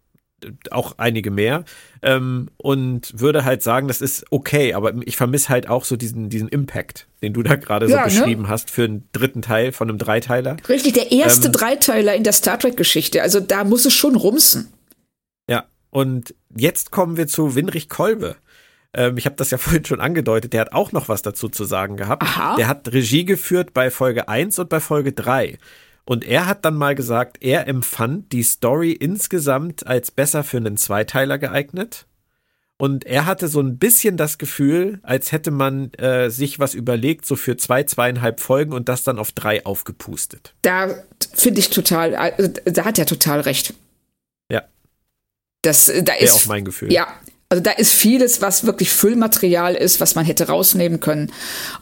auch einige mehr ähm, und würde halt sagen, das ist okay, aber ich vermisse halt auch so diesen, diesen Impact, den du da gerade so ja, ne? beschrieben ne? hast für einen dritten Teil von einem Dreiteiler. Richtig, der erste ähm, Dreiteiler in der Star Trek-Geschichte, also da muss es schon rumsen. Ja, und jetzt kommen wir zu Winrich Kolbe. Ähm, ich habe das ja vorhin schon angedeutet, der hat auch noch was dazu zu sagen gehabt. Aha. Der hat Regie geführt bei Folge 1 und bei Folge 3. Und er hat dann mal gesagt, er empfand die Story insgesamt als besser für einen Zweiteiler geeignet. Und er hatte so ein bisschen das Gefühl, als hätte man äh, sich was überlegt, so für zwei, zweieinhalb Folgen und das dann auf drei aufgepustet. Da finde ich total, also, da hat er total recht. Ja. Das, da ist auch mein Gefühl. Ja, also da ist vieles, was wirklich Füllmaterial ist, was man hätte rausnehmen können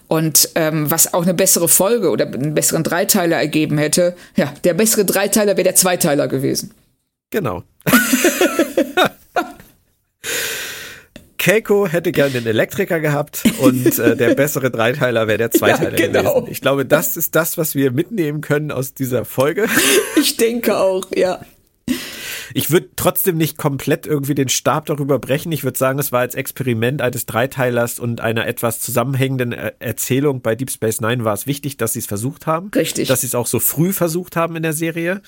und ähm, was auch eine bessere Folge oder einen besseren Dreiteiler ergeben hätte. Ja, der bessere Dreiteiler wäre der Zweiteiler gewesen. Genau. Keiko hätte gerne den Elektriker gehabt und äh, der bessere Dreiteiler wäre der Zweiteiler ja, genau. gewesen. Ich glaube, das ist das, was wir mitnehmen können aus dieser Folge. Ich denke auch, ja. Ich würde trotzdem nicht komplett irgendwie den Stab darüber brechen. Ich würde sagen, es war als Experiment eines Dreiteilers und einer etwas zusammenhängenden Erzählung bei Deep Space Nine war es wichtig, dass sie es versucht haben. Richtig. Dass sie es auch so früh versucht haben in der Serie.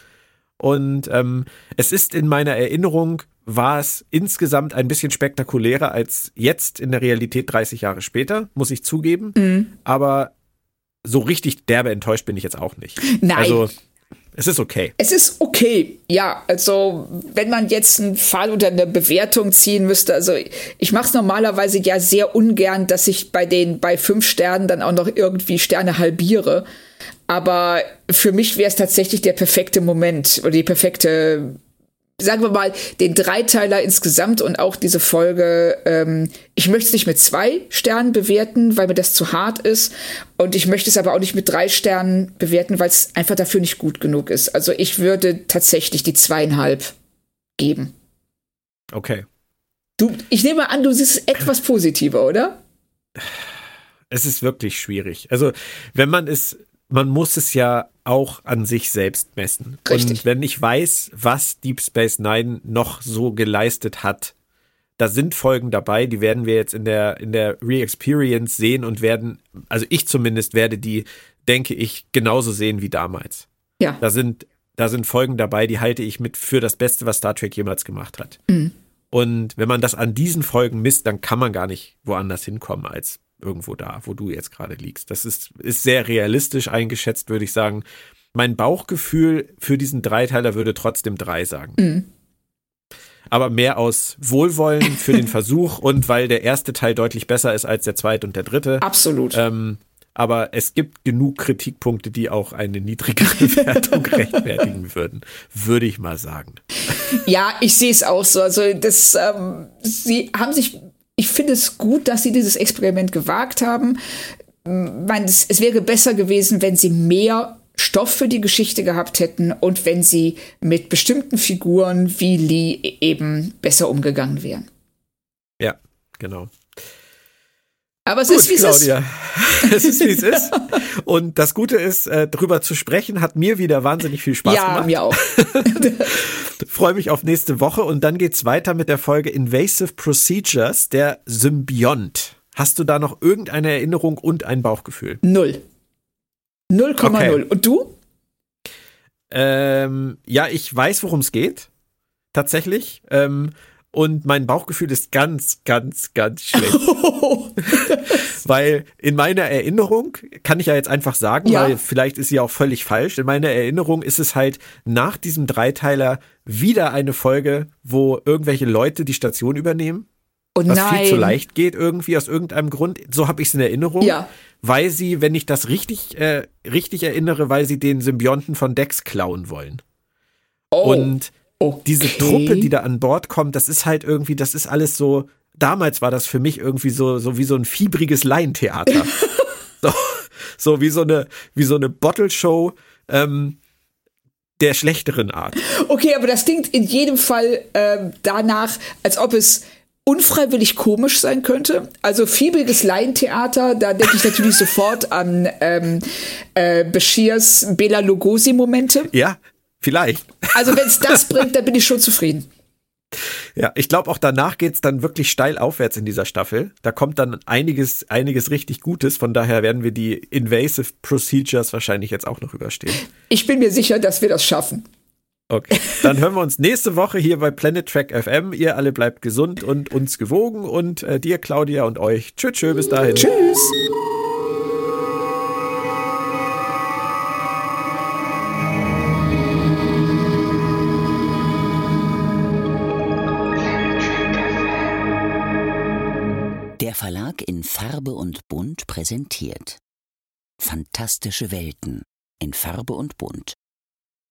Und ähm, es ist in meiner Erinnerung, war es insgesamt ein bisschen spektakulärer als jetzt in der Realität 30 Jahre später, muss ich zugeben. Mhm. Aber so richtig derbe enttäuscht bin ich jetzt auch nicht. Nein. Also es ist okay. Es ist okay, ja. Also, wenn man jetzt einen Fall oder eine Bewertung ziehen müsste, also ich mache es normalerweise ja sehr ungern, dass ich bei den bei fünf Sternen dann auch noch irgendwie Sterne halbiere. Aber für mich wäre es tatsächlich der perfekte Moment oder die perfekte sagen wir mal, den Dreiteiler insgesamt und auch diese Folge, ähm, ich möchte es nicht mit zwei Sternen bewerten, weil mir das zu hart ist. Und ich möchte es aber auch nicht mit drei Sternen bewerten, weil es einfach dafür nicht gut genug ist. Also ich würde tatsächlich die zweieinhalb geben. Okay. Du, ich nehme an, du siehst es etwas positiver, oder? Es ist wirklich schwierig. Also, wenn man es man muss es ja auch an sich selbst messen. Richtig. Und wenn ich weiß, was Deep Space Nine noch so geleistet hat, da sind Folgen dabei, die werden wir jetzt in der, in der Re-Experience sehen und werden, also ich zumindest werde die, denke ich, genauso sehen wie damals. Ja. Da sind, da sind Folgen dabei, die halte ich mit für das Beste, was Star Trek jemals gemacht hat. Mhm. Und wenn man das an diesen Folgen misst, dann kann man gar nicht woanders hinkommen als irgendwo da, wo du jetzt gerade liegst. Das ist, ist sehr realistisch eingeschätzt, würde ich sagen. Mein Bauchgefühl für diesen Dreiteiler würde trotzdem drei sagen. Mhm. Aber mehr aus Wohlwollen für den Versuch und weil der erste Teil deutlich besser ist als der zweite und der dritte. Absolut. Ähm, aber es gibt genug Kritikpunkte, die auch eine niedrigere Wertung rechtfertigen würden, würde ich mal sagen. Ja, ich sehe es auch so. Also das, ähm, sie haben sich ich finde es gut, dass sie dieses Experiment gewagt haben. Man, es, es wäre besser gewesen, wenn sie mehr Stoff für die Geschichte gehabt hätten und wenn sie mit bestimmten Figuren wie Lee eben besser umgegangen wären. Ja, genau. Aber es Gut, ist, wie Claudia. es ist. es ist, wie es ist. Und das Gute ist, äh, drüber zu sprechen, hat mir wieder wahnsinnig viel Spaß ja, gemacht. Ja, mir auch. Freue mich auf nächste Woche und dann geht's weiter mit der Folge Invasive Procedures, der Symbiont. Hast du da noch irgendeine Erinnerung und ein Bauchgefühl? Null. 0,0. Okay. Und du? Ähm, ja, ich weiß, worum es geht. Tatsächlich. Ähm, und mein Bauchgefühl ist ganz, ganz, ganz schlecht. weil in meiner Erinnerung, kann ich ja jetzt einfach sagen, ja. weil vielleicht ist sie auch völlig falsch, in meiner Erinnerung ist es halt nach diesem Dreiteiler wieder eine Folge, wo irgendwelche Leute die Station übernehmen. Oh was nein. viel zu leicht geht irgendwie aus irgendeinem Grund. So habe ich es in Erinnerung. Ja. weil sie, wenn ich das richtig, äh, richtig erinnere, weil sie den Symbionten von Dex klauen wollen. Oh, Und okay. diese Truppe, die da an Bord kommt, das ist halt irgendwie, das ist alles so, damals war das für mich irgendwie so, so wie so ein fiebriges Laientheater. so, so wie so eine, wie so eine Bottle-Show, ähm, der schlechteren Art. Okay, aber das klingt in jedem Fall ähm, danach, als ob es unfreiwillig komisch sein könnte. Also fiebriges Laientheater, da denke ich natürlich sofort an ähm, äh, Bashirs Bela Lugosi-Momente. Ja, vielleicht. Also wenn es das bringt, dann bin ich schon zufrieden. Ja, ich glaube auch danach geht's dann wirklich steil aufwärts in dieser Staffel. Da kommt dann einiges, einiges richtig Gutes. Von daher werden wir die Invasive Procedures wahrscheinlich jetzt auch noch überstehen. Ich bin mir sicher, dass wir das schaffen. Okay, dann hören wir uns nächste Woche hier bei Planet Track FM. Ihr alle bleibt gesund und uns gewogen und äh, dir, Claudia und euch. Tschüss, tschüss, bis dahin. Tschüss. Farbe und Bunt präsentiert. Fantastische Welten in Farbe und Bunt